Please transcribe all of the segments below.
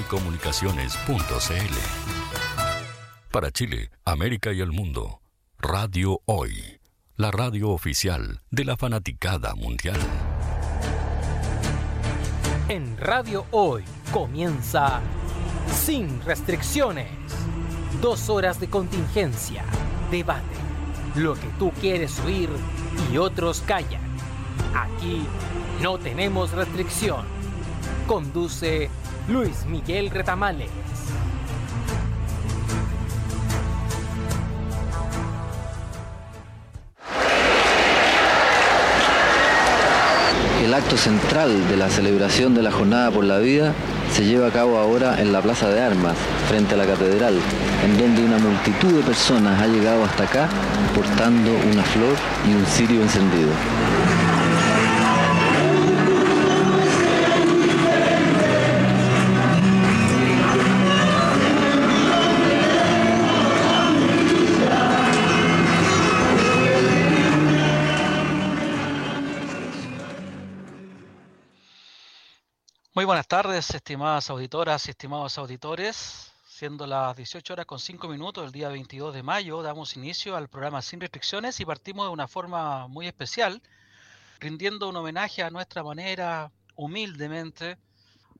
radiohoycomunicaciones.cl. Para Chile, América y el mundo, Radio Hoy, la radio oficial de la fanaticada mundial. En Radio Hoy comienza Sin Restricciones. Dos horas de contingencia, debate, lo que tú quieres oír y otros callan. Aquí no tenemos restricción. Conduce Luis Miguel Retamales. El acto central de la celebración de la Jornada por la Vida se lleva a cabo ahora en la Plaza de Armas, frente a la Catedral, en donde una multitud de personas ha llegado hasta acá portando una flor y un cirio encendido. Buenas tardes, estimadas auditoras y estimados auditores. Siendo las 18 horas con 5 minutos el día 22 de mayo, damos inicio al programa Sin Restricciones y partimos de una forma muy especial, rindiendo un homenaje a nuestra manera, humildemente,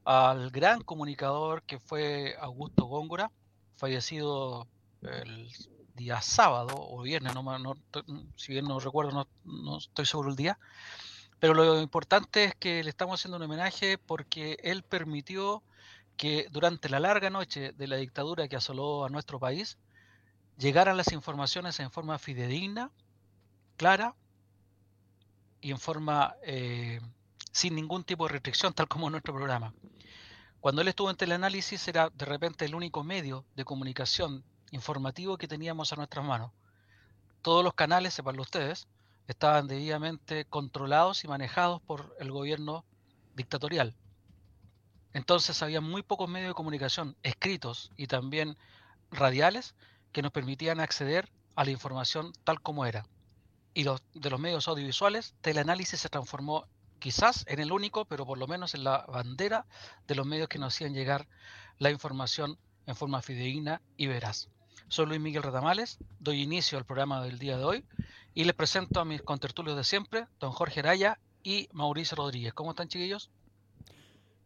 al gran comunicador que fue Augusto Góngora, fallecido el día sábado o viernes, no, no, si bien no recuerdo, no, no estoy seguro el día. Pero lo importante es que le estamos haciendo un homenaje porque él permitió que durante la larga noche de la dictadura que asoló a nuestro país, llegaran las informaciones en forma fidedigna, clara y en forma eh, sin ningún tipo de restricción, tal como nuestro programa. Cuando él estuvo en teleanálisis era de repente el único medio de comunicación informativo que teníamos a nuestras manos. Todos los canales, sepanlo ustedes, estaban debidamente controlados y manejados por el gobierno dictatorial. Entonces había muy pocos medios de comunicación escritos y también radiales que nos permitían acceder a la información tal como era. Y de los medios audiovisuales, teleanálisis se transformó quizás en el único, pero por lo menos en la bandera de los medios que nos hacían llegar la información en forma fidedigna y veraz. Soy Luis Miguel Redamales, doy inicio al programa del día de hoy y les presento a mis contertulios de siempre, don Jorge Araya y Mauricio Rodríguez. ¿Cómo están, chiquillos?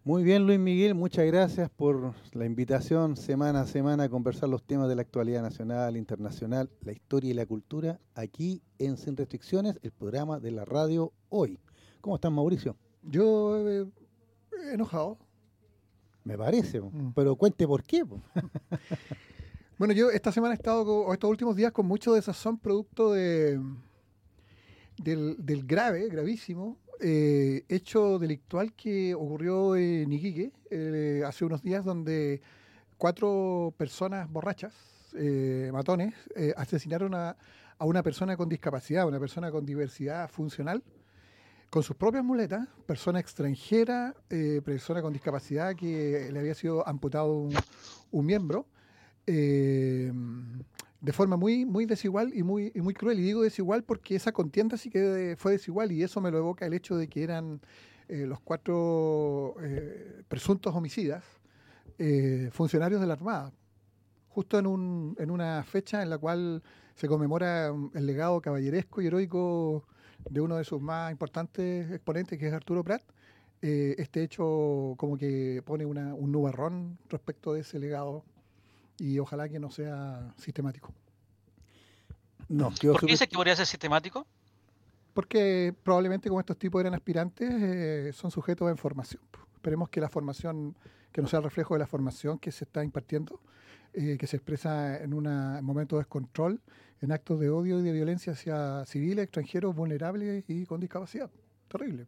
Muy bien, Luis Miguel, muchas gracias por la invitación semana a semana a conversar los temas de la actualidad nacional, internacional, la historia y la cultura, aquí en Sin Restricciones, el programa de la radio hoy. ¿Cómo están, Mauricio? Yo eh, enojado. Me parece, mm. pero cuente por qué. Bueno, yo esta semana he estado, o estos últimos días, con mucho desazón producto de, del, grave, gravísimo, eh, hecho delictual que ocurrió en Iquique eh, hace unos días, donde cuatro personas borrachas, eh, matones, asesinaron a, una persona con discapacidad, una persona con diversidad funcional, con sus propias muletas, persona extranjera, persona con discapacidad que le había sido amputado un miembro eh, de forma muy, muy desigual y muy, muy cruel. Y digo desigual porque esa contienda sí que fue desigual y eso me lo evoca el hecho de que eran eh, los cuatro eh, presuntos homicidas funcionarios de la Armada. Justo en, un, en una fecha en la cual se conmemora el legado caballeresco y heroico de uno de sus más importantes exponentes, que es Arturo Prat, este hecho como que pone una, un nubarrón respecto de ese legado y ojalá que no sea sistemático. No, ¿Por qué dice que podría ser sistemático? Porque probablemente como estos tipos eran aspirantes, eh, son sujetos a información. Esperemos que la formación, que no sea el reflejo de la formación que se está impartiendo, eh, que se expresa en un momento de descontrol, en actos de odio y de violencia hacia civiles, extranjeros, vulnerables y con discapacidad. Terrible.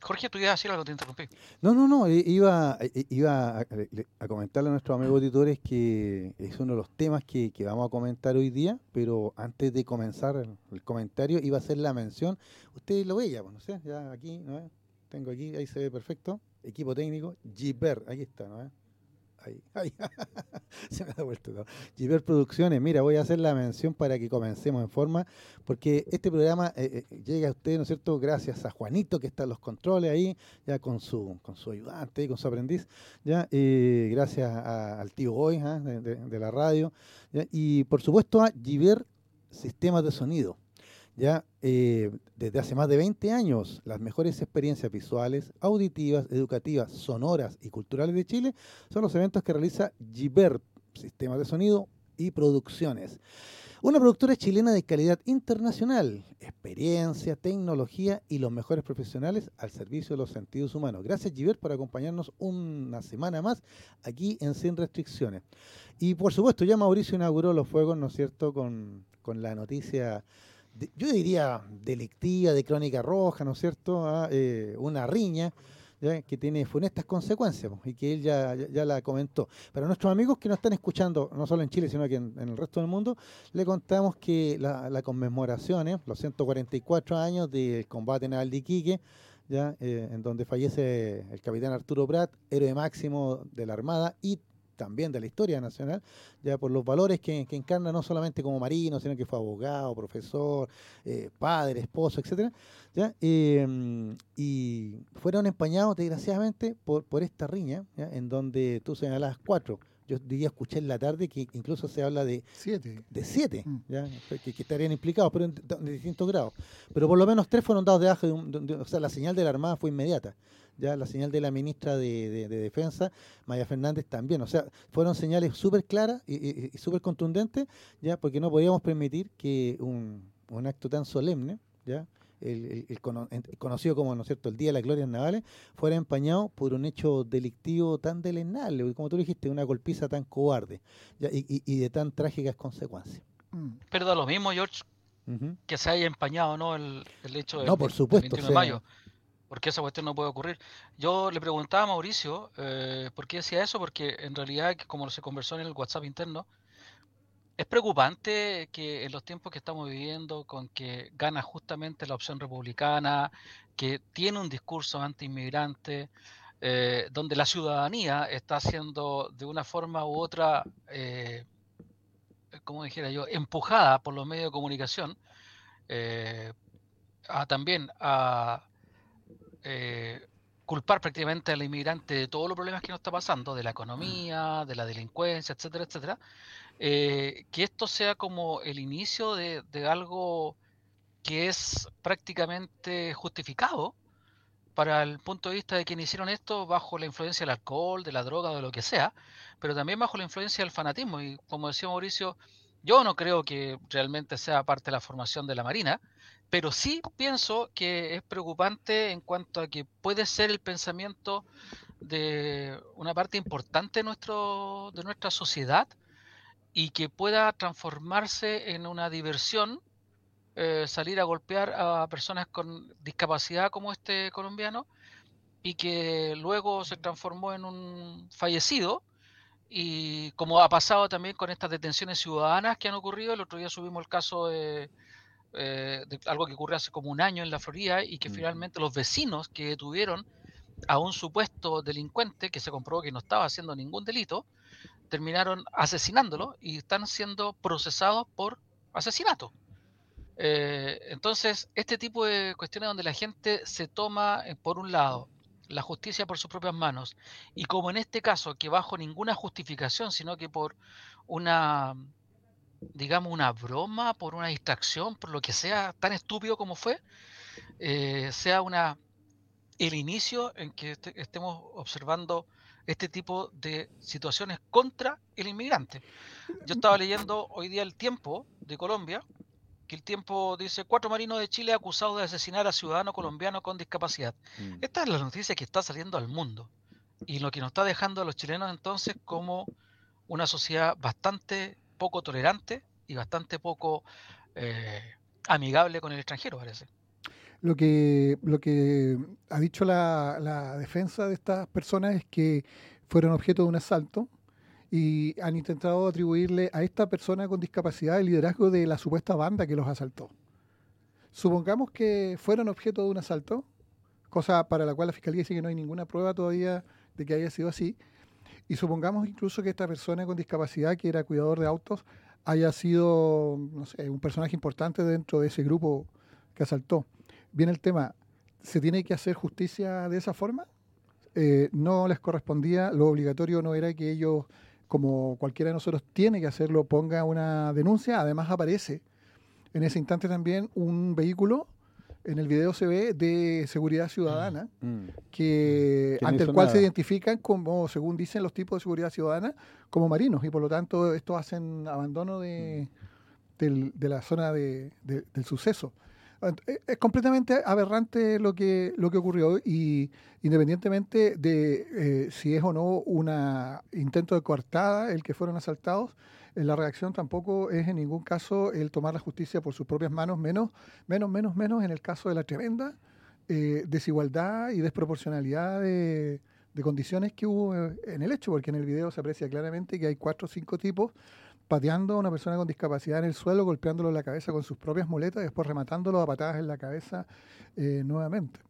Jorge, tú ibas a decir algo, te interrumpí. No, no, no, iba, iba a, comentarle a nuestros amigos auditores que es uno de los temas que, vamos a comentar hoy día, pero antes de comenzar el, comentario iba a hacer la mención, usted lo veía, pues, no sé, ya aquí, ¿no? Tengo aquí, ahí se ve perfecto, equipo técnico, Giper, ahí está, ¿no? Ahí, ahí. Se me ha vuelto. Giver Producciones, mira, voy a hacer la mención para que comencemos en forma, porque este programa eh, eh, llega a usted, ¿no es cierto?, gracias a Juanito, que está en los controles ahí, ya con su, con su ayudante y con su aprendiz, ya, eh, gracias al tío Hoy de, de, la radio, y por supuesto a Giver Sistemas de Sonido ya eh, desde hace más de 20 años, las mejores experiencias visuales, auditivas, educativas, sonoras y culturales de Chile son los eventos que realiza Giver, Sistemas de Sonido y Producciones. Una productora chilena de calidad internacional, experiencia, tecnología y los mejores profesionales al servicio de los sentidos humanos. Gracias Giver por acompañarnos una semana más aquí en Sin Restricciones. Y por supuesto, ya Mauricio inauguró los fuegos, ¿no es cierto?, con, con la noticia yo diría, delictiva, de crónica roja, ¿no es cierto? Ah, eh, una riña que tiene funestas consecuencias y que él ya, ya, la comentó. Para nuestros amigos que nos están escuchando, no solo en Chile, sino que en, el resto del mundo, le contamos que la, la conmemoración, ¿eh? los 144 años del combate naval de Iquique, ya, eh, en donde fallece el capitán Arturo Prat, héroe máximo de la Armada y también de la historia nacional, ya por los valores que, encarna no solamente como marino, sino que fue abogado, profesor, eh, padre, esposo, etcétera, ¿ya? Em, y fueron empañados desgraciadamente por, por esta riña, en donde tú señalabas cuatro. Yo diría escuché en la tarde que incluso se habla de siete, de siete mm. Que, estarían implicados, pero en, distintos grados. Pero por lo menos tres fueron dados de baja, o sea, la señal de la Armada fue inmediata ya la señal de la ministra de, Defensa, Maya Fernández, también. O sea, fueron señales súper claras y, súper contundentes, ya porque no podíamos permitir que un, acto tan solemne, ya el, conocido como ¿no es cierto? el Día de las Glorias Navales, fuera empañado por un hecho delictivo tan delenable, como tú dijiste, una golpiza tan cobarde y, de tan trágicas consecuencias. Mm. Pero da lo mismo, George, que se haya empañado no el, hecho no, por supuesto, de mayo porque esa cuestión no puede ocurrir. Yo le preguntaba a Mauricio eh, por qué decía eso, porque en realidad, como se conversó en el WhatsApp interno, es preocupante que en los tiempos que estamos viviendo, con que gana justamente la opción republicana, que tiene un discurso anti-inmigrante, eh, donde la ciudadanía está siendo de una forma u otra, eh, como dijera yo, empujada por los medios de comunicación, eh, también a eh, culpar prácticamente al inmigrante de todos los problemas que nos está pasando, de la economía, de la delincuencia, etcétera, etcétera, eh, que esto sea como el inicio de, algo que es prácticamente justificado para el punto de vista de quienes hicieron esto bajo la influencia del alcohol, de la droga, de lo que sea, pero también bajo la influencia del fanatismo. Y como decía Mauricio, yo no creo que realmente sea parte de la formación de la Marina, pero sí pienso que es preocupante en cuanto a que puede ser el pensamiento de una parte importante de, nuestro, de nuestra sociedad y que pueda transformarse en una diversión, eh, salir a golpear a personas con discapacidad como este colombiano y que luego se transformó en un fallecido. Y como ha pasado también con estas detenciones ciudadanas que han ocurrido, el otro día subimos el caso de eh, de algo que ocurrió hace como un año en la Florida y que finalmente los vecinos que detuvieron a un supuesto delincuente que se comprobó que no estaba haciendo ningún delito, terminaron asesinándolo y están siendo procesados por asesinato. Eh, entonces, este tipo de cuestiones donde la gente se toma, eh, por un lado, la justicia por sus propias manos, y como en este caso, que bajo ninguna justificación, sino que por una digamos, una broma, por una distracción, por lo que sea tan estúpido como fue, eh, sea una el inicio en que este, estemos observando este tipo de situaciones contra el inmigrante. Yo estaba leyendo hoy día el tiempo de Colombia, que el tiempo dice cuatro marinos de Chile acusados de asesinar a ciudadano colombiano con discapacidad. Mm. Esta es la noticia que está saliendo al mundo y lo que nos está dejando a los chilenos entonces como una sociedad bastante poco tolerante y bastante poco eh, amigable con el extranjero, parece. Lo que, lo que ha dicho la, defensa de estas personas es que fueron objeto de un asalto y han intentado atribuirle a esta persona con discapacidad el liderazgo de la supuesta banda que los asaltó. Supongamos que fueron objeto de un asalto, cosa para la cual la Fiscalía dice que no hay ninguna prueba todavía de que haya sido así, y supongamos incluso que esta persona con discapacidad, que era cuidador de autos, haya sido, no sé, un personaje importante dentro de ese grupo que asaltó. Viene el tema, ¿se tiene que hacer justicia de esa forma? Eh, no les correspondía, lo obligatorio no era que ellos, como cualquiera de nosotros tiene que hacerlo, ponga una denuncia, además aparece en ese instante también un vehículo en el video se ve de seguridad ciudadana, Mm. que Que no ante el cual se identifican como, según dicen los tipos de seguridad ciudadana, como marinos y por lo tanto estos hacen abandono de, del- de la zona de- de- del suceso. Ent- Es, completamente aberrante lo que, lo que ocurrió y independientemente de eh, si es o no un intento de coartada el que fueron asaltados, la reacción tampoco es en ningún caso el tomar la justicia por sus propias manos, menos, menos, menos, menos en el caso de la tremenda eh, desigualdad y desproporcionalidad de, de condiciones que hubo eh, en el hecho, porque en el video se aprecia claramente que hay cuatro o cinco tipos pateando a una persona con discapacidad en el suelo, golpeándolo en la cabeza con sus propias muletas y después rematándolo a patadas en la cabeza eh, nuevamente.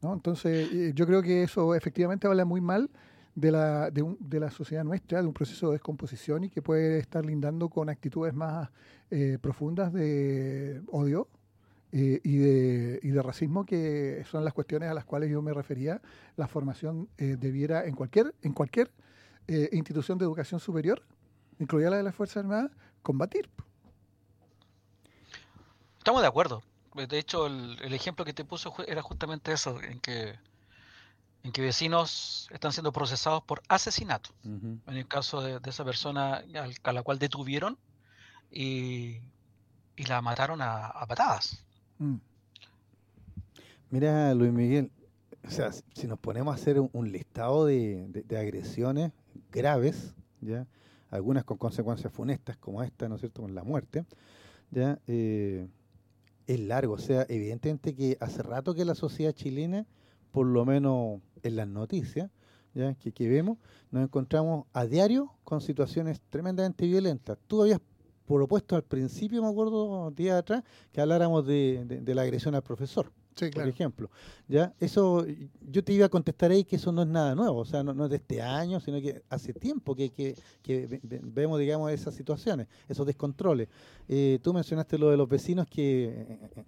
¿no? Entonces, eh, yo creo que eso efectivamente habla muy mal de la, de, un- de la sociedad nuestra, de un proceso de descomposición y que puede estar lindando con actitudes más eh, profundas de odio eh, y, de, y de racismo, que son las cuestiones a las cuales yo me refería. La formación eh, debiera, en cualquier, en cualquier eh, institución de educación superior, incluida la de las Fuerzas Armadas, combatir. Estamos de acuerdo. De hecho, el, el ejemplo que te puso era justamente eso, en que, en que vecinos están siendo procesados por asesinato. En el caso de, de esa persona al- a la cual detuvieron y, y la mataron a, a patadas. Mm. Mira, Luis Miguel, o sea, si- si nos ponemos a hacer un, un listado de, de- de agresiones graves, ya, algunas con consecuencias funestas como esta, ¿no es cierto?, con la muerte, ya, eh, es largo. O sea, evidentemente que hace rato que la sociedad chilena, por lo menos en las noticias, ya, que, que vemos, nos encontramos a diario con situaciones tremendamente violentas. Tú habías propuesto al principio, me acuerdo, días atrás, que habláramos de, de- de la agresión al profesor Sí, por ejemplo. ¿ya? Eso, yo te iba a contestar ahí que eso no es nada nuevo, o sea, no, no es de este año, sino que hace tiempo que, que- que ve- ve- vemos, digamos, esas situaciones, esos descontroles. Eh, tú mencionaste lo de los vecinos que, eh, eh,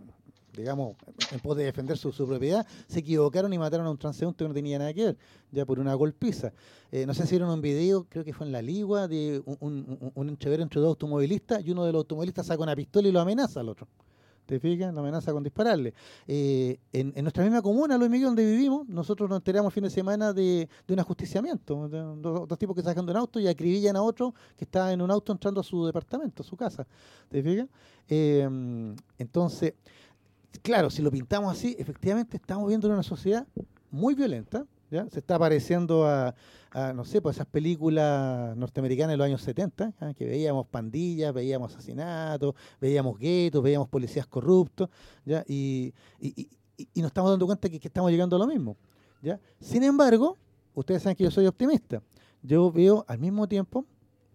digamos, en pos de defender su, propiedad, se equivocaron y mataron a un transeúnte que no tenía nada que ver, ya por una golpiza. Eh, no sé si vieron un video, creo que fue en La Ligua, de un, un, un- entre dos automovilistas y uno de los automovilistas saca una pistola y lo amenaza al otro. ¿Te fijas? Lo amenaza con dispararle. Eh, en, nuestra misma comuna, Luis Miguel, donde vivimos, nosotros nos enteramos el fin de semana de, un ajusticiamiento. dos tipos que sacan de un auto y acribillan a otro que está en un auto entrando a su departamento, a su casa. ¿Te fijas? Eh, entonces, claro, si lo pintamos así, efectivamente estamos viendo una sociedad muy violenta. ¿ya? Se está pareciendo a, no sé, pues esas películas norteamericanas de los años 70, ¿ya? que veíamos pandillas, veíamos asesinatos, veíamos guetos, veíamos policías corruptos, ¿ya? Y, y, y- y nos estamos dando cuenta que, que estamos llegando a lo mismo. ¿ya? Sin embargo, ustedes saben que yo soy optimista. Yo veo al mismo tiempo,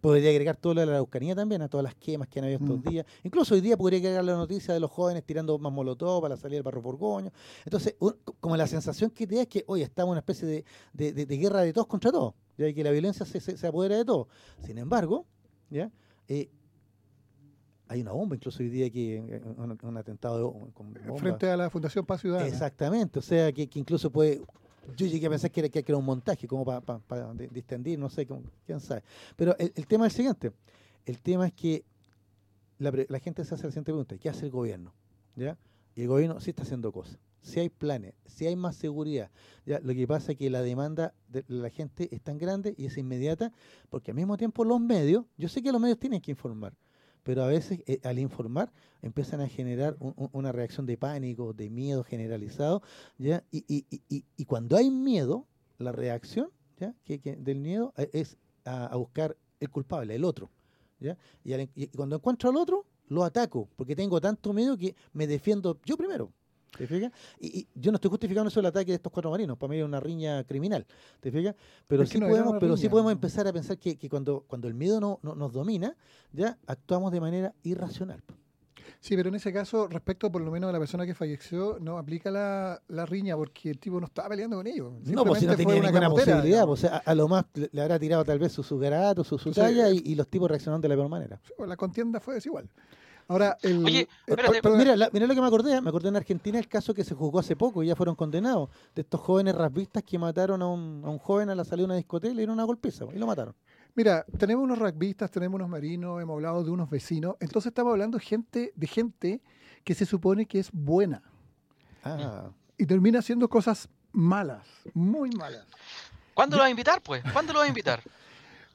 podría agregar todo lo de la Araucanía también, a todas las quemas que han habido estos Mm. días. Incluso hoy día podría agregar la noticia de los jóvenes tirando más molotov para la salida del barro Borgoño. Entonces, un- como la sensación que te da es que hoy estamos en una especie de, de- de- de guerra de todos contra todos, ya que la violencia se, se- se apodera de todo. Sin embargo, ¿ya? Eh, hay una bomba, incluso hoy día que eh, un, un atentado con bomba. Frente a la Fundación Paz Ciudadana. Exactamente, o sea, que, que incluso puede... Yo llegué a pensar que era, que era un montaje, como para distendir, no sé, como- quién sabe. Pero el, tema es el siguiente. El tema es que la, gente se hace la siguiente pregunta. ¿Qué hace el gobierno? ¿Ya? Y el gobierno sí está haciendo cosas. Si hay planes, si hay más seguridad. Lo que pasa es que la demanda de la gente es tan grande y es inmediata, porque al mismo tiempo los medios, yo sé que los medios tienen que informar, pero a veces eh, al informar empiezan a generar un- un- una reacción de pánico, de miedo generalizado, ¿ya? Y, y- y- y- cuando hay miedo, la reacción ¿ya? Que, del miedo eh, es a, buscar el culpable, el otro. ¿ya? Al y cuando encuentro al otro, lo ataco, porque tengo tanto miedo que me defiendo yo primero. ¿Te fijas? Y, y yo no estoy justificando eso el ataque de estos cuatro marinos, para mí es una riña criminal. ¿Te fijas? Pero Es sí no podemos, pero sí podemos empezar a pensar que, que cuando, cuando el miedo no, no- nos domina, ya actuamos de manera irracional. Sí, pero en ese caso, respecto por lo menos a la persona que falleció, no aplica la, la riña porque el tipo no estaba peleando con ellos. No, pues si no tenía ninguna posibilidad. Pues, a, a lo más le le habrá tirado tal vez su, su garato, su, su Entonces, talla y, y los tipos reaccionaron de la peor manera. Pues, La contienda fue desigual. Ahora, el, Oye, eh, espérate, per- perdón, Mira, la- mira lo que me acordé, me acordé en Argentina el caso que se juzgó hace poco y ya fueron condenados, de estos jóvenes rasvistas que mataron a un, a un joven a la salida de una discoteca y le dieron una golpiza y lo mataron. Mira, tenemos unos rugbyistas, tenemos unos marinos, hemos hablado de unos vecinos. Entonces estamos hablando gente, de gente que se supone que es buena Ah, y termina haciendo cosas malas, muy malas. ¿Cuándo lo vas a invitar, pues? ¿Cuándo lo vas a invitar?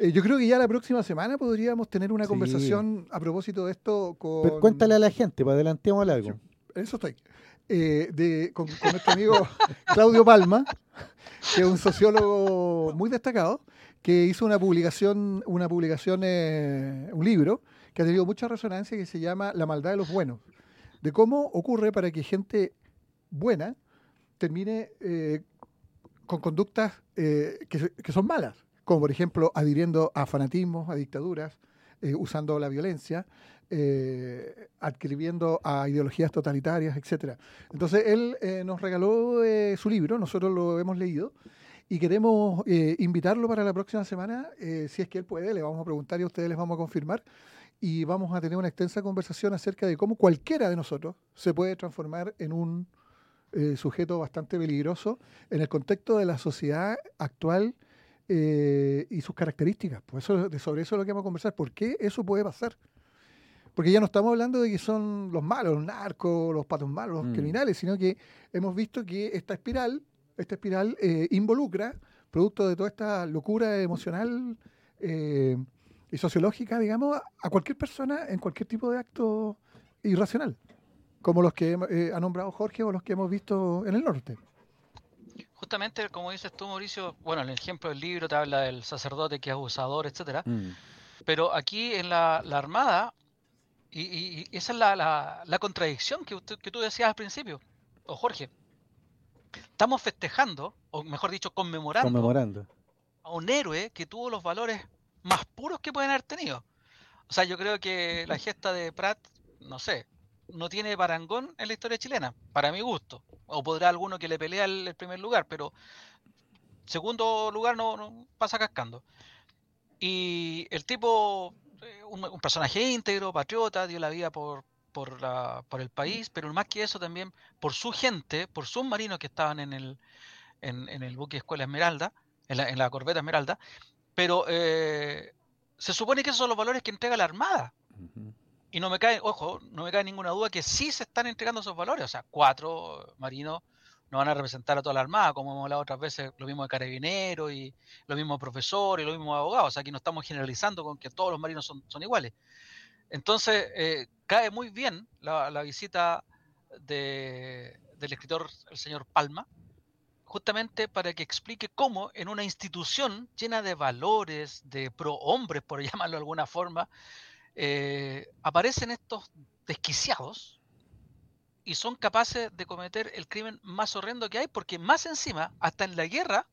Eh, yo creo que ya la próxima semana podríamos tener una Sí. conversación a propósito de esto con... pero cuéntale a la gente, para adelantemos algo. Eso estoy. Eh, de, con, con nuestro amigo Claudio Palma, que es un sociólogo muy destacado, que hizo una publicación, una publicación, eh, un libro que ha tenido mucha resonancia que se llama La maldad de los buenos, de cómo ocurre para que gente buena termine eh, con conductas eh, que son malas, como por ejemplo adhiriendo a fanatismos, a dictaduras, eh, usando la violencia, eh, adscribiendo a ideologías totalitarias, etcétera. Entonces él eh, nos regaló eh, su libro, nosotros lo hemos leído y queremos eh, invitarlo para la próxima semana, si es que él puede, le vamos a preguntar y a ustedes les vamos a confirmar y vamos a tener una extensa conversación acerca de cómo cualquiera de nosotros se puede transformar en un sujeto bastante peligroso en el contexto de la sociedad actual eh, y sus características. Pues eso, sobre eso es lo que vamos a conversar. ¿Por qué eso puede pasar? Porque ya no estamos hablando de que son los malos, los narcos, los patos malos, los Mm. criminales, sino que hemos visto que esta espiral, esta espiral eh, involucra, producto de toda esta locura emocional eh, y sociológica, digamos, a, a cualquier persona en cualquier tipo de acto irracional, como los que eh, ha nombrado Jorge o los que hemos visto en el norte. Justamente, como dices tú, Mauricio, bueno, el ejemplo del libro te habla del sacerdote que es abusador, etcétera. Mm. Pero aquí en la, la Armada, y, y- y esa es la, la- la contradicción que, usted- que tú decías al principio, o Jorge. Estamos festejando, o mejor dicho, conmemorando Conmemorando. a un héroe que tuvo los valores más puros que pueden haber tenido. O sea, yo creo que la gesta de Pratt, no sé, no tiene parangón en la historia chilena, para mi gusto. O podrá alguno que le pelea el, primer lugar, pero segundo lugar no, pasa cascando. Y el tipo, eh, un, personaje íntegro, patriota, dio la vida por, el país, pero más que eso también por su gente, por sus marinos que estaban en el, buque Escuela Esmeralda, en la, corbeta Esmeralda, pero eh, se supone que esos son los valores que entrega la Armada. Y no me cae, ojo, no me cae ninguna duda que sí se están entregando esos valores. O sea, cuatro marinos no van a representar a toda la Armada, como hemos hablado otras veces, lo mismo de carabineros y lo mismo de profesores y lo mismo de abogados. O sea, aquí no estamos generalizando con que todos los marinos son, son iguales. Entonces, eh, cae muy bien la, visita de- del escritor, el señor Palma, justamente para que explique cómo en una institución llena de valores, de pro hombres, por llamarlo de alguna forma, eh, aparecen estos desquiciados y son capaces de cometer el crimen más horrendo que hay, porque más encima, hasta en la guerra,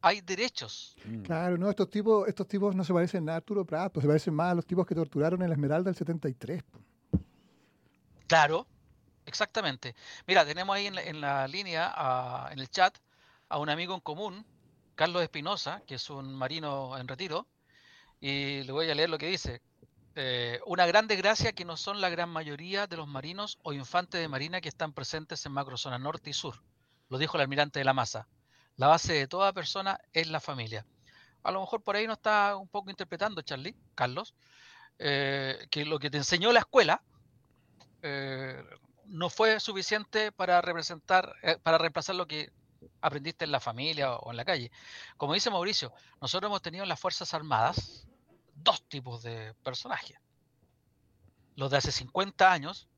hay derechos. Mm. Claro, no, estos tipos, estos tipos no se parecen nada a Arturo Prat, pues se parecen más a los tipos que torturaron en la Esmeralda del 73. po. Claro, exactamente. Mira, tenemos ahí en la, en la línea, a- en el chat, a un amigo en común, Carlos Espinosa, que es un marino en retiro, y le voy a leer lo que dice. Eh, una gran desgracia que no son la gran mayoría de los marinos o infantes de marina que están presentes en macrozona norte y sur. Lo dijo el almirante de la Masa. La base de toda persona es la familia. A lo mejor por ahí no está un poco interpretando, Charlie, Carlos, eh, que lo que te enseñó la escuela eh, no fue suficiente para representar, para reemplazar lo que aprendiste en la familia o en la calle. Como dice Mauricio, nosotros hemos tenido en las Fuerzas Armadas dos tipos de personajes. Los de hace 50 años,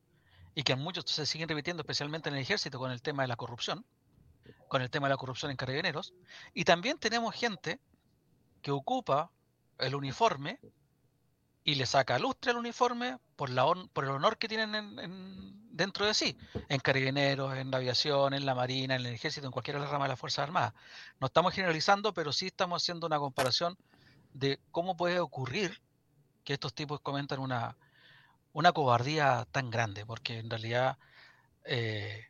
y que muchos se siguen repitiendo, especialmente en el ejército, con el tema de la corrupción, con el tema de la corrupción en carabineros, y también tenemos gente que ocupa el uniforme y le saca lustre al uniforme por, la hon- por el honor que tienen en- en- dentro de sí, en carabineros, en la aviación, en la marina, en el ejército, en cualquiera de las de las Fuerzas Armadas. No estamos generalizando, pero sí estamos haciendo una comparación de cómo puede ocurrir que estos tipos comentan una, una cobardía tan grande, porque en realidad eh,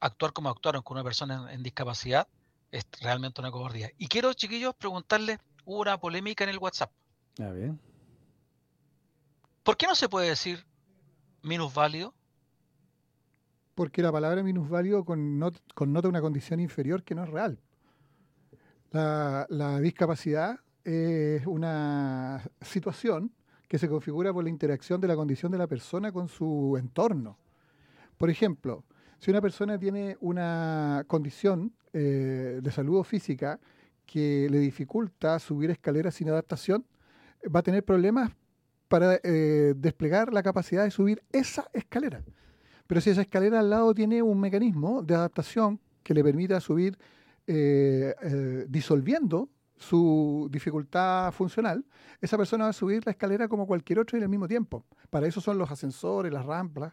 actuar como actuaron con una persona en, discapacidad es realmente una cobardía. Y quiero, chiquillos, preguntarles, hubo una polémica en el WhatsApp. Ver. ¿Por qué no se puede decir minusválido? Porque la palabra minusválido connota una condición inferior que no es real. La, discapacidad es una situación que se configura por la interacción de la condición de la persona con su entorno. Por ejemplo, si una persona tiene una condición eh, de salud física que le dificulta subir escaleras sin adaptación, va a tener problemas para eh, desplegar la capacidad de subir esa escalera. Pero si esa escalera al lado tiene un mecanismo de adaptación que le permita subir eh, disolviendo su dificultad funcional, esa persona va a subir la escalera como cualquier otro en el mismo tiempo. Para eso son los ascensores, las rampas,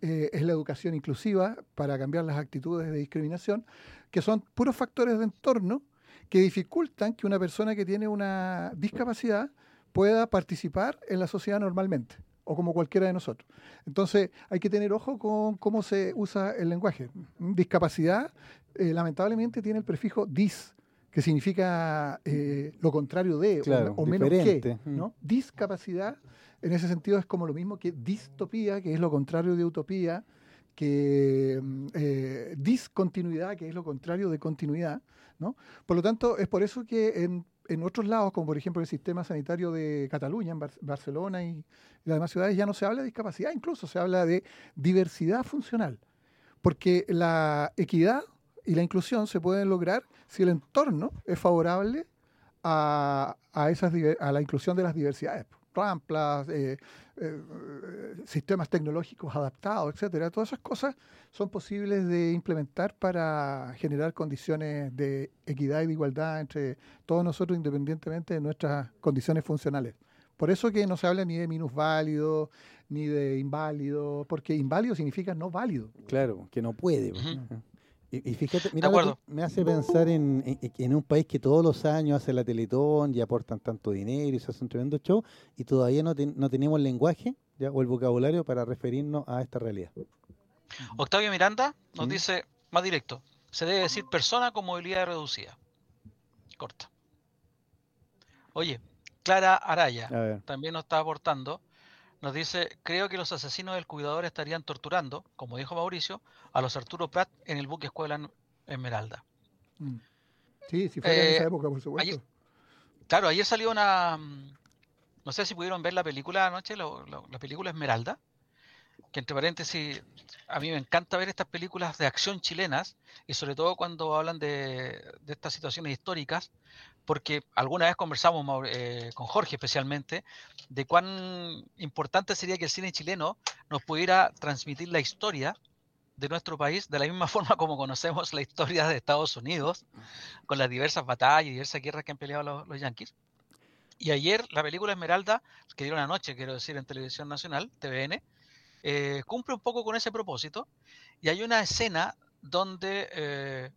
eh, es la educación inclusiva para cambiar las actitudes de discriminación, que son puros factores de entorno que dificultan que una persona que tiene una discapacidad pueda participar en la sociedad normalmente o como cualquiera de nosotros. Entonces hay que tener ojo con cómo se usa el lenguaje. Discapacidad, eh, lamentablemente, tiene el prefijo dis, que significa eh, lo contrario de o, menos que. ¿no? Discapacidad, en ese sentido, es como lo mismo que distopía, que es lo contrario de utopía, que mm, eh, discontinuidad, que es lo contrario de continuidad. ¿no? Por lo tanto, es por eso que en en otros lados, como por ejemplo el sistema sanitario de Cataluña, en Barcelona y, las demás ciudades, ya no se habla de discapacidad, incluso se habla de diversidad funcional. Porque la equidad y la inclusión se pueden lograr si el entorno es favorable a, esas, a la inclusión de las diversidades ramplas, eh, eh, sistemas tecnológicos adaptados, etcétera. Todas esas cosas son posibles de implementar para generar condiciones de equidad y de igualdad entre todos nosotros, independientemente de nuestras condiciones funcionales. Por eso que no se habla ni de minusválido, ni de inválido, porque inválido significa no válido. Claro, que no puede. Y, fíjate, mira, me hace pensar en, en, un país que todos los años hace la Teletón y aportan tanto dinero y se hace un tremendo show y todavía no, no tenemos el lenguaje ya, o el vocabulario para referirnos a esta realidad. Octavio Miranda nos dice más directo, se debe decir persona con movilidad reducida. Corta. Oye, Clara Araya también nos está aportando nos dice, creo que los asesinos del cuidador estarían torturando, como dijo Mauricio, a los Arturo Prat en el buque Escuela Esmeralda. Mm. Sí, si fuera en esa eh, época, por supuesto. claro, ayer salió una... Mm, no sé si pudieron ver la película anoche, la película Esmeralda, que entre paréntesis, a mí me encanta ver estas películas de acción chilenas, y sobre todo cuando hablan de, de estas situaciones históricas, porque alguna vez conversamos eh, con Jorge especialmente de cuán importante sería que el cine chileno nos pudiera transmitir la historia de nuestro país de la misma forma como conocemos la historia de Estados Unidos, con las diversas batallas y diversas guerras que han peleado los, yanquis. Y ayer la película Esmeralda, que dieron anoche, quiero decir, en Televisión Nacional, TVN, eh, cumple un poco con ese propósito. Y hay una escena donde eh,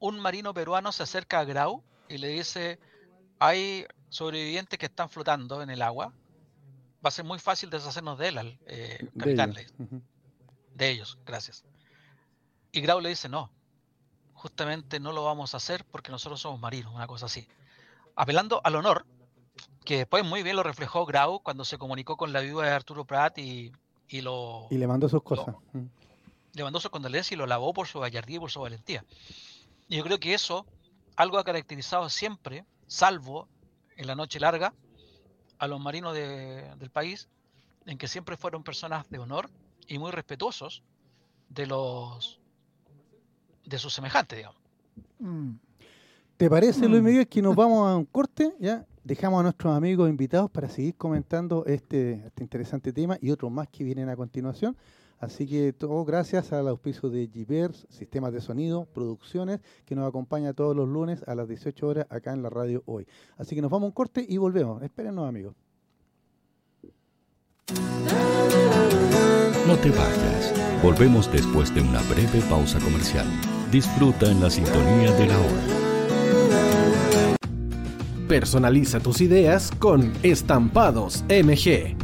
un marino peruano se acerca a Grau y le dice, hay sobrevivientes que están flotando en el agua, va a ser muy fácil deshacernos de él, eh, capitán. De ellos. gracias. Y Grau le dice, no, justamente no lo vamos a hacer porque nosotros somos marinos, una cosa así. Apelando al honor, que después muy bien lo reflejó Grau cuando se comunicó con la viuda de Arturo Prat y, y lo... Y le mandó sus cosas. le mandó sus condolencias y lo lavó por su gallardía y por su valentía. Y yo creo que eso algo ha caracterizado siempre, salvo en la noche larga, a los marinos del país, en que siempre fueron personas de honor y muy respetuosos de los de sus semejantes, digamos. Mm. ¿Te parece, Luis mm. Miguel, que nos vamos a un corte? ¿Ya? Dejamos a nuestros amigos invitados para seguir comentando este, este interesante tema y otros más que vienen a continuación. Así que todo gracias al auspicio de Givers, Sistemas de Sonido, Producciones, que nos acompaña todos los lunes a las 18 horas acá en la radio hoy. Así que nos vamos a un corte y volvemos. Espérenos amigos. No te vayas. Volvemos después de una breve pausa comercial. Disfruta en la sintonía de la hora. Personaliza tus ideas con Estampados MG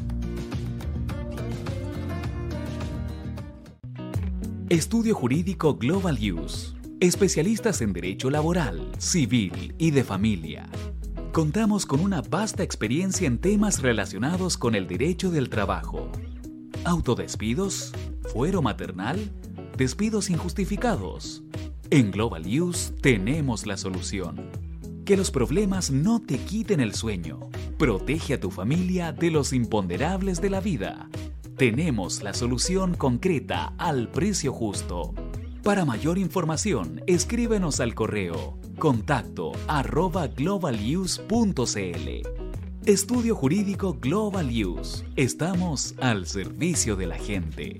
Estudio Jurídico Global Use. Especialistas en Derecho Laboral, Civil y de Familia. Contamos con una vasta experiencia en temas relacionados con el derecho del trabajo. Autodespidos, fuero maternal, despidos injustificados. En Global Use tenemos la solución. Que los problemas no te quiten el sueño. Protege a tu familia de los imponderables de la vida. Tenemos la solución concreta al precio justo. Para mayor información, escríbenos al correo contacto arroba. Estudio Jurídico Global Use. Estamos al servicio de la gente.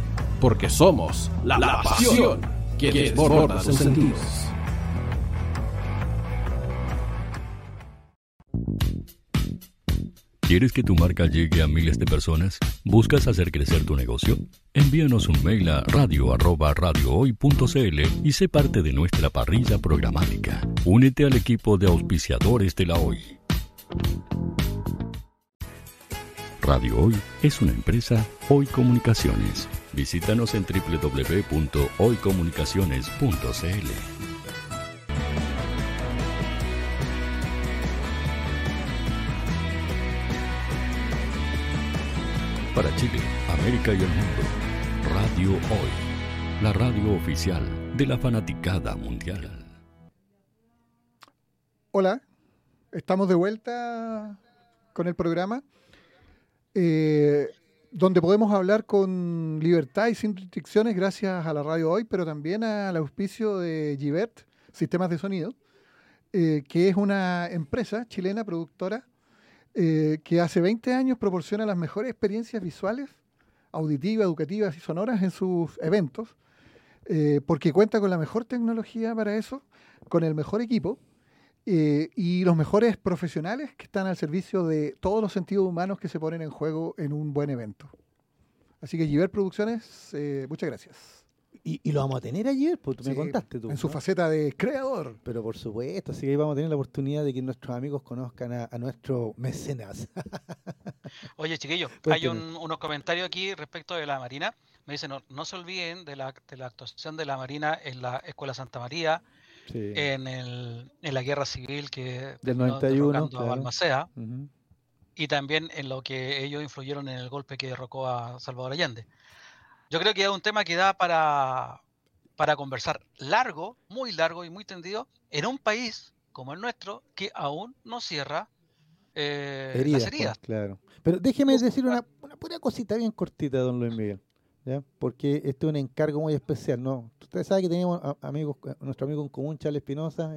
porque somos la, pasión que desborda sus sentidos. ¿Quieres que tu marca llegue a miles de personas? ¿Buscas hacer crecer tu negocio? Envíanos un mail a radio@radiohoy.cl y sé parte de nuestra parrilla programática. Únete al equipo de auspiciadores de la Hoy. Radio Hoy es una empresa Hoy Comunicaciones. Visítanos en www.hoycomunicaciones.cl. para Chile, América y el mundo. Radio Hoy, la radio oficial de la fanaticada mundial. Hola, estamos de vuelta con el programa, eh, donde podemos hablar con libertad y sin restricciones gracias a la radio Hoy, pero también al auspicio de Givert, Sistemas de Sonido, eh, que es una empresa chilena productora eh, que hace 20 años proporciona las mejores experiencias visuales, auditivas, educativas y sonoras en sus eventos, eh, porque cuenta con la mejor tecnología para eso, con el mejor equipo eh, y los mejores profesionales que están al servicio de todos los sentidos humanos que se ponen en juego en un buen evento. Así que Giver Producciones, muchas gracias. Y, lo vamos a tener ayer, pues tú me contaste tú. En su faceta de creador. Pero por supuesto, así que ahí vamos a tener la oportunidad de que nuestros amigos conozcan a, nuestro mecenas. Oye, chiquillos, hay unos comentarios aquí respecto de la Marina. Me dicen, no, no se olviden de la, de la, actuación de la Marina en la Escuela Santa María, en, el, en la guerra civil que del 91 a Balmacea, y también en lo que ellos influyeron en el golpe que derrocó a Salvador Allende. Yo creo que es un tema que da para, para conversar largo, muy largo y muy tendido, en un país como el nuestro que aún no cierra eh, las heridas. Pues, claro. Pero déjeme decir una, una pura cosita bien cortita, don Luis Miguel. ¿Ya? Porque este es un encargo muy especial. ¿no? Usted sabe que tenemos amigos, nuestro amigo en común, Charles Espinosa,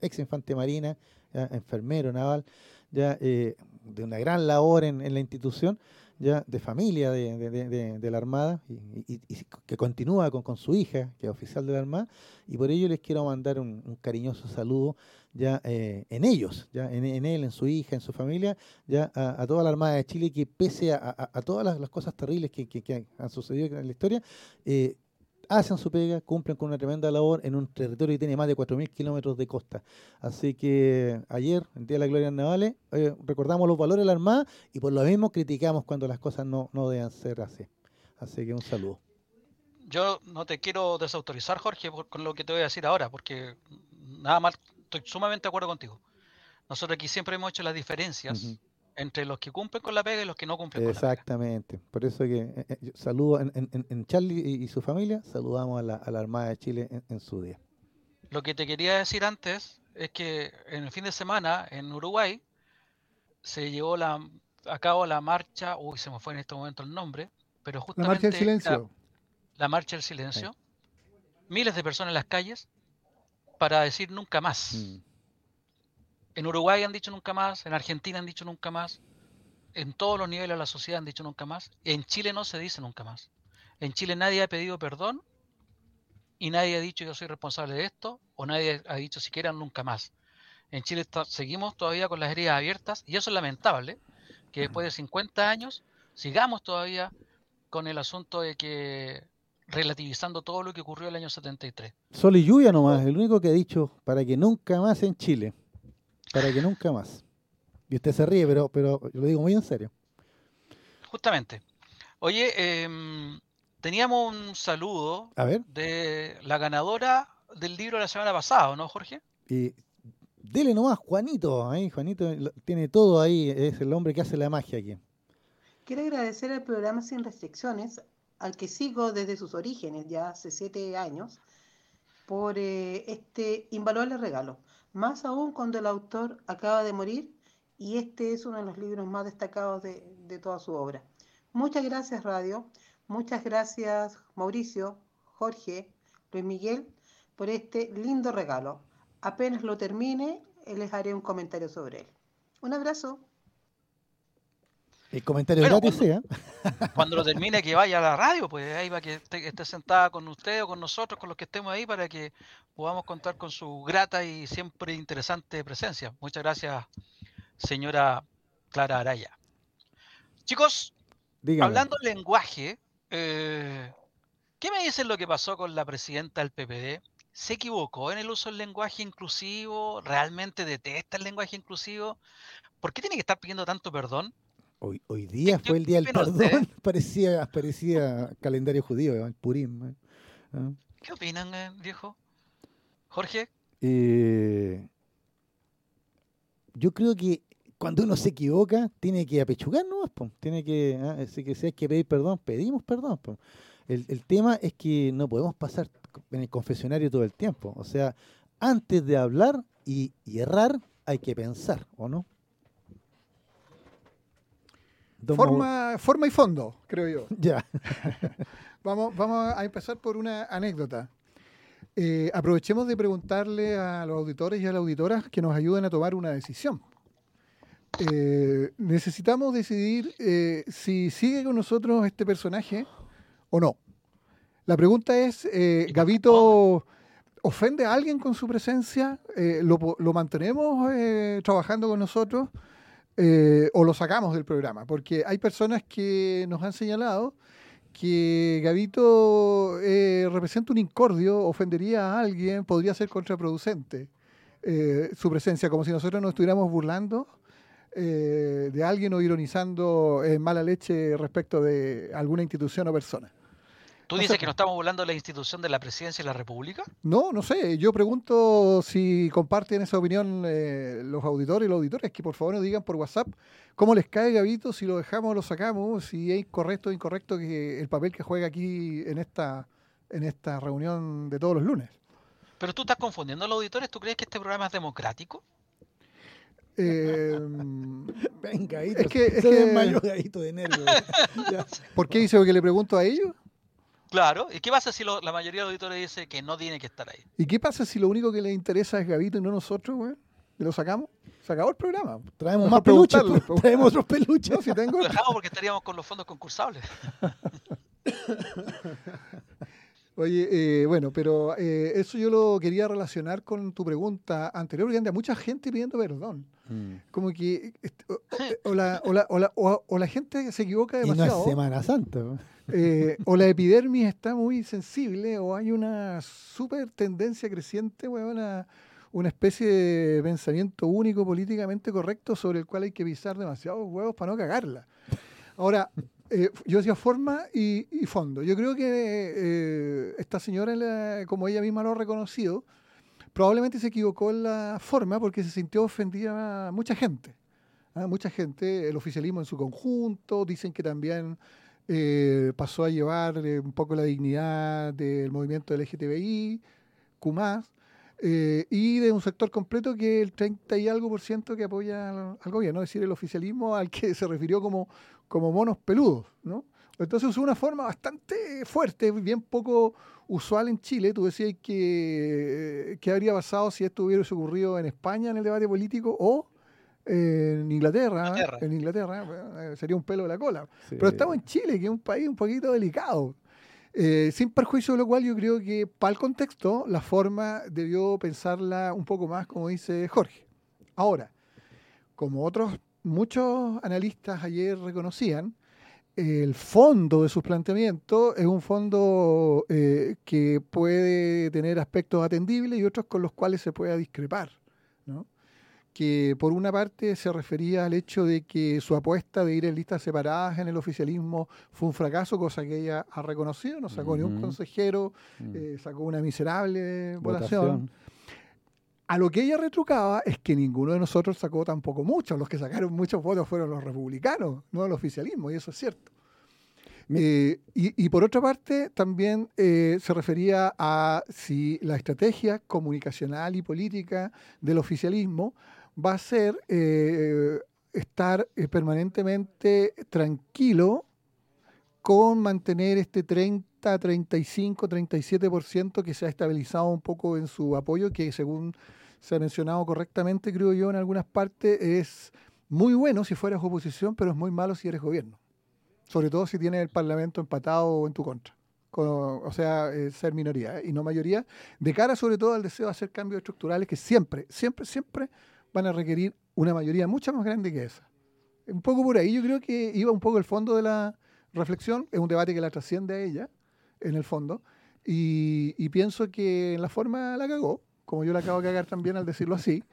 ex infante marina, enfermero naval, ya eh, de una gran labor en, en la institución ya de familia de, la Armada y, que continúa con, su hija, que es oficial de la Armada, y por ello les quiero mandar un, cariñoso saludo ya eh, en ellos, ya en, él, en su hija, en su familia, ya a, toda la Armada de Chile, que pese a, todas las, cosas terribles que, han sucedido en la historia, eh, hacen su pega, cumplen con una tremenda labor en un territorio que tiene más de 4.000 kilómetros de costa. Así que ayer, en Día de la Gloria Navales, eh, recordamos los valores de la Armada y por lo mismo criticamos cuando las cosas no, no deben ser así. Así que un saludo. Yo no te quiero desautorizar, Jorge, con lo que te voy a decir ahora, porque nada más estoy sumamente de acuerdo contigo. Nosotros aquí siempre hemos hecho las diferencias entre los que cumplen con la pega y los que no cumplen con la pega. Exactamente. Por eso que eh, eh, saludo en, en, Charlie y, su familia, saludamos a la, a la Armada de Chile en, su día. Lo que te quería decir antes es que en el fin de semana en Uruguay se llevó la, a cabo la marcha, uy, se me fue en este momento el nombre, pero justamente... La marcha del silencio. La, marcha del silencio. Miles de personas en las calles para decir nunca más. Mm. En Uruguay han dicho nunca más, en Argentina han dicho nunca más, en todos los niveles de la sociedad han dicho nunca más. En Chile no se dice nunca más. En Chile nadie ha pedido perdón y nadie ha dicho yo soy responsable de esto o nadie ha dicho siquiera nunca más. En Chile seguimos todavía con las heridas abiertas y eso es lamentable, que después de 50 años sigamos todavía con el asunto de que relativizando todo lo que ocurrió el año 73. Sol y lluvia nomás, el único que ha dicho para que nunca más en Chile. Para que nunca más. Y usted se ríe, pero, pero lo digo muy en serio. Justamente. Oye, em, teníamos un saludo de la ganadora del libro de la semana pasada, ¿no, Jorge? Y dele nomás, Juanito. Ahí, Juanito tiene todo ahí. Es el hombre que hace la magia aquí. Quiero agradecer al programa Sin Restricciones, al que sigo desde sus orígenes, ya hace siete años, por eh, este invaluable regalo más aún cuando el autor acaba de morir y este es uno de los libros más destacados de, toda su obra. Muchas gracias Radio, Muchas gracias, Mauricio, Jorge, Luis Miguel, por este lindo regalo. Apenas lo termine, les haré un comentario sobre él. Un abrazo. El comentario gratis cuando, Cuando lo termine, que vaya a la radio, pues ahí va que esté, sentada con usted o con nosotros, con los que estemos ahí, para que podamos contar con su grata y siempre interesante presencia. Muchas gracias, señora Clara Araya. Chicos, hablando del lenguaje, eh, ¿qué me dicen lo que pasó con la presidenta del PPD? ¿Se equivocó en el uso del lenguaje inclusivo? ¿Realmente detesta el lenguaje inclusivo? ¿Por qué tiene que estar pidiendo tanto perdón? Hoy, hoy día fue el día del perdón, parecía, parecía calendario judío, el Purim. ¿eh? ¿Ah? ¿Qué opinan, eh, viejo? Jorge. Eh, yo creo que cuando uno se equivoca, tiene que apechugar ¿no? tiene que, ¿ah? que si hay que pedir perdón, pedimos perdón. El, el, tema es que no podemos pasar en el confesionario todo el tiempo. O sea, antes de hablar y, errar, hay que pensar, ¿o no? Forma, forma y fondo, creo yo. Ya. vamos, vamos a empezar por una anécdota. Eh, aprovechemos de preguntarle a los auditores y a las auditoras que nos ayuden a tomar una decisión. Eh, necesitamos decidir eh, si sigue con nosotros este personaje o no. La pregunta es, ¿Gavito ofende a alguien con su presencia? ¿lo, ¿lo, mantenemos trabajando con nosotros o lo sacamos del programa? Porque hay personas que nos han señalado que Gavito representa un incordio, ofendería a alguien, podría ser contraproducente su presencia, como si nosotros nos estuviéramos burlando eh, de alguien o ironizando en mala leche respecto de alguna institución o persona. ¿Tú dices que no estamos burlando de la institución de la presidencia de la República? No, no sé. Yo pregunto si comparten esa opinión eh, los auditores y los auditores, que por favor nos digan por WhatsApp cómo les cae Gavito, si lo dejamos o lo sacamos, si es correcto o incorrecto que el papel que juega aquí en esta, en esta reunión de todos los lunes. Pero tú estás confundiendo a los auditores, ¿tú crees que este programa es democrático? Eh, Venga, es que, es que... de nervios. ¿Por qué dice que le pregunto a ellos? Claro, ¿y qué pasa si la mayoría de los auditores dice que no tiene que estar ahí? ¿Y qué pasa si lo único que le interesa es Gavito y no nosotros, güey? ¿Y lo sacamos? Se acabó el programa. Traemos más peluches, traemos otros peluches. No, si tengo... Lo dejamos porque estaríamos con los fondos concursables. Oye, eh, bueno, pero eh, eso yo lo quería relacionar con tu pregunta anterior, porque anda mucha gente pidiendo perdón. Mm. Como que o, la, o, la, o, la, gente se equivoca demasiado. Y no es Semana Santa. Eh, o la epidermis está muy sensible, o hay una súper tendencia creciente, una, una especie de pensamiento único políticamente correcto sobre el cual hay que pisar demasiados huevos para no cagarla. Ahora, eh, yo decía forma y, fondo. Yo creo que eh, esta señora, como ella misma lo ha reconocido, probablemente se equivocó en la forma porque se sintió ofendida mucha gente. ¿ah? Mucha gente, el oficialismo en su conjunto, dicen que también eh, pasó a llevar un poco la dignidad del movimiento LGTBI, Q+, y de un sector completo que el 30 y algo por ciento que apoya al, gobierno, es decir, el oficialismo al que se refirió como como monos peludos, ¿no? Entonces es una forma bastante fuerte, bien poco usual en Chile. Tú decías que, ¿qué habría pasado si esto hubiese ocurrido en España en el debate político o en Inglaterra? En Inglaterra eh, sería un pelo de la cola. Pero estamos en Chile, que es un país un poquito delicado. Eh, sin perjuicio de lo cual yo creo que para el contexto la forma debió pensarla un poco más, como dice Jorge. Ahora, como otros muchos analistas ayer reconocían, el fondo de sus planteamientos es un fondo eh, que puede tener aspectos atendibles y otros con los cuales se pueda discrepar. Que por una parte se refería al hecho de que su apuesta de ir en listas separadas en el oficialismo fue un fracaso, cosa que ella ha reconocido, no sacó ni un consejero, mm. eh, sacó una miserable votación. A lo que ella retrucaba es que ninguno de nosotros sacó tampoco mucho. Los que sacaron muchos votos fueron los republicanos, no el oficialismo, y eso es cierto. Eh, y, por otra parte, también eh, se refería a si la estrategia comunicacional y política del oficialismo va a ser eh, estar permanentemente tranquilo con mantener este 30, 35, 37% que se ha estabilizado un poco en su apoyo, que según se ha mencionado correctamente, creo yo, en algunas partes, es muy bueno si fueras oposición, pero es muy malo si eres gobierno. Sobre todo si tienes el Parlamento empatado en tu contra. o sea, eh, ser minoría eh, y no mayoría, de cara sobre todo al deseo de hacer cambios estructurales que siempre, siempre, siempre van a requerir una mayoría mucho más grande que esa. Un poco por ahí, yo creo que iba un poco el fondo de la reflexión, es un debate que la trasciende a ella, en el fondo, y, y pienso que en la forma la cagó, como yo la acabo de cagar también al decirlo así,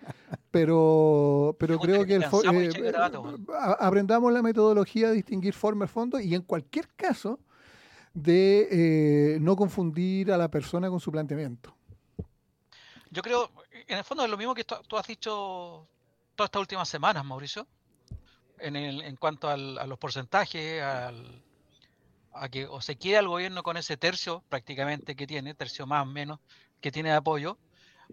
pero, pero creo que el eh, aprendamos la metodología de distinguir forma y fondo y en cualquier caso de eh, no confundir a la persona con su planteamiento. Yo creo, en el fondo es lo mismo que tú has dicho todas estas últimas semanas, Mauricio, en, el, en cuanto a los porcentajes, al, a que o se quiere al gobierno con ese tercio prácticamente que tiene, tercio más o menos, que tiene de apoyo,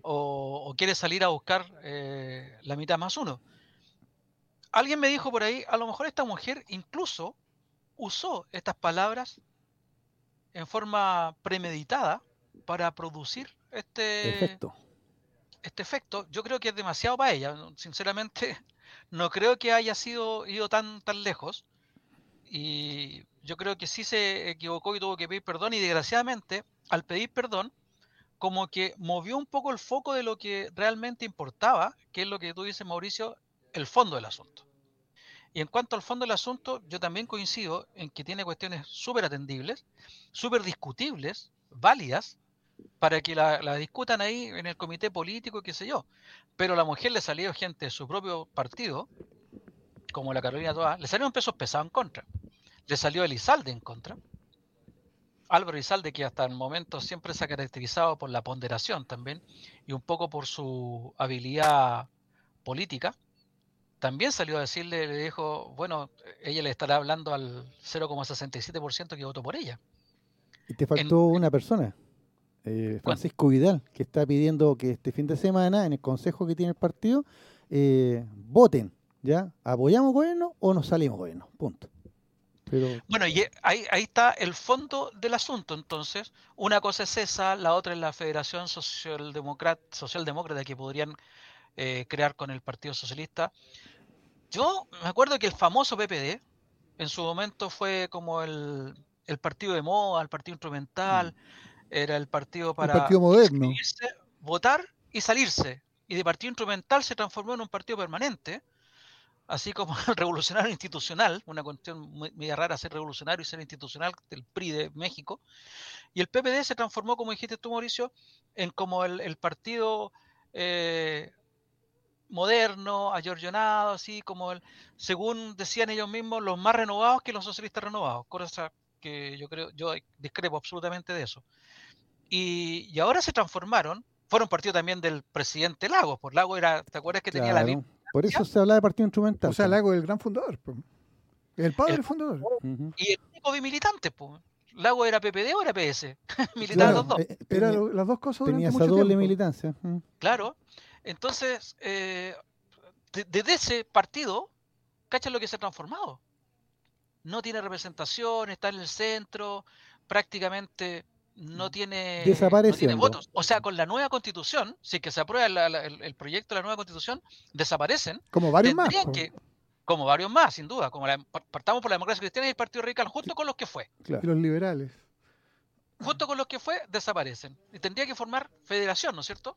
o, quiere salir a buscar eh, la mitad más uno. Alguien me dijo por ahí, a lo mejor esta mujer incluso usó estas palabras en forma premeditada para producir este efecto. Este efecto. Yo creo que es demasiado para ella. Sinceramente, no creo que haya sido ido tan tan lejos. Y yo creo que sí se equivocó y tuvo que pedir perdón. Y desgraciadamente, al pedir perdón, como que movió un poco el foco de lo que realmente importaba, que es lo que tú dices, Mauricio, el fondo del asunto. Y en cuanto al fondo del asunto, yo también coincido en que tiene cuestiones súper atendibles, súper discutibles, válidas, para que la, discutan ahí en el comité político, qué sé yo. Pero a la mujer le salió gente de su propio partido, como la Carolina Toa, le salió un peso pesado en contra. Le salió Elizalde en contra. Álvaro Izalde, que hasta el momento siempre se ha caracterizado por la ponderación también y un poco por su habilidad política, también salió a decirle, le dijo, bueno, ella le estará hablando al 0,67% que votó por ella. Y te faltó una persona, eh, Francisco Vidal, que está pidiendo que este fin de semana, en el consejo que tiene el partido, eh, voten, ¿ya? ¿Apoyamos gobierno o nos salimos gobierno? Punto. Bueno, y ahí, ahí está el fondo del asunto. Entonces, una cosa es esa, la otra es la Federación Socialdemócrata, Socialdemócrata que podrían eh, crear con el Partido Socialista. Yo me acuerdo que el famoso PPD en su momento fue como el, partido de moda, el partido instrumental, mm. Era el partido para el partido moderno. votar y salirse. Y de partido instrumental se transformó en un partido permanente así como el revolucionario institucional, una cuestión muy, rara ser revolucionario y ser institucional del PRI de México, y el PPD se transformó, como dijiste tú, Mauricio, en como el, partido eh, moderno, ayorionado, así como el, según decían ellos mismos, los más renovados que los socialistas renovados, cosa que yo creo, yo discrepo absolutamente de eso. Y, ahora se transformaron, fueron partido también del presidente Lagos, por Lagos era, ¿te acuerdas que tenía la misma por eso se habla de partido instrumental. O sea, Lago es el gran fundador. El padre del fundador. Y el único bimilitante, pues. Lago era PPD o era PS. Militaban los dos. Eh, era las dos cosas. Tenía esa doble militancia. Claro. Entonces, eh, desde ese partido, ¿cachas lo que se ha transformado? No tiene representación, está en el centro, prácticamente no tiene, votos. O sea, con la nueva constitución, si que se aprueba el, proyecto de la nueva constitución, desaparecen. Como varios más. como varios más, sin duda. Como partamos por la democracia cristiana y el Partido Radical, justo con los que fue. Y los liberales. Justo con los que fue, desaparecen. Y tendría que formar federación, ¿no es cierto?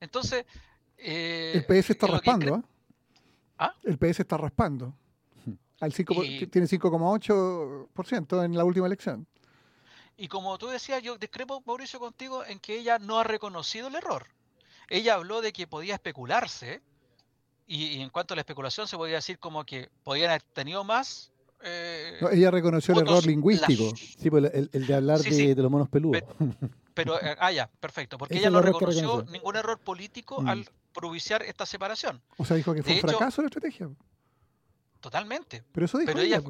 Entonces. Eh, el PS está raspando, ¿eh? ¿Ah? El PS está raspando. Al 5, Tiene 5,8% en la última elección. Y como tú decías, yo discrepo, Mauricio, contigo en que ella no ha reconocido el error. Ella habló de que podía especularse, y, en cuanto a la especulación se podía decir como que podían haber tenido más. Eh, ella reconoció el error lingüístico. Sí, pues el, de hablar de, los monos peludos. Pero, eh, ah, ya, perfecto. Porque ella no reconoció ningún error político mm. al propiciar esta separación. O sea, dijo que fue un fracaso la estrategia. Totalmente. Pero eso dijo ella.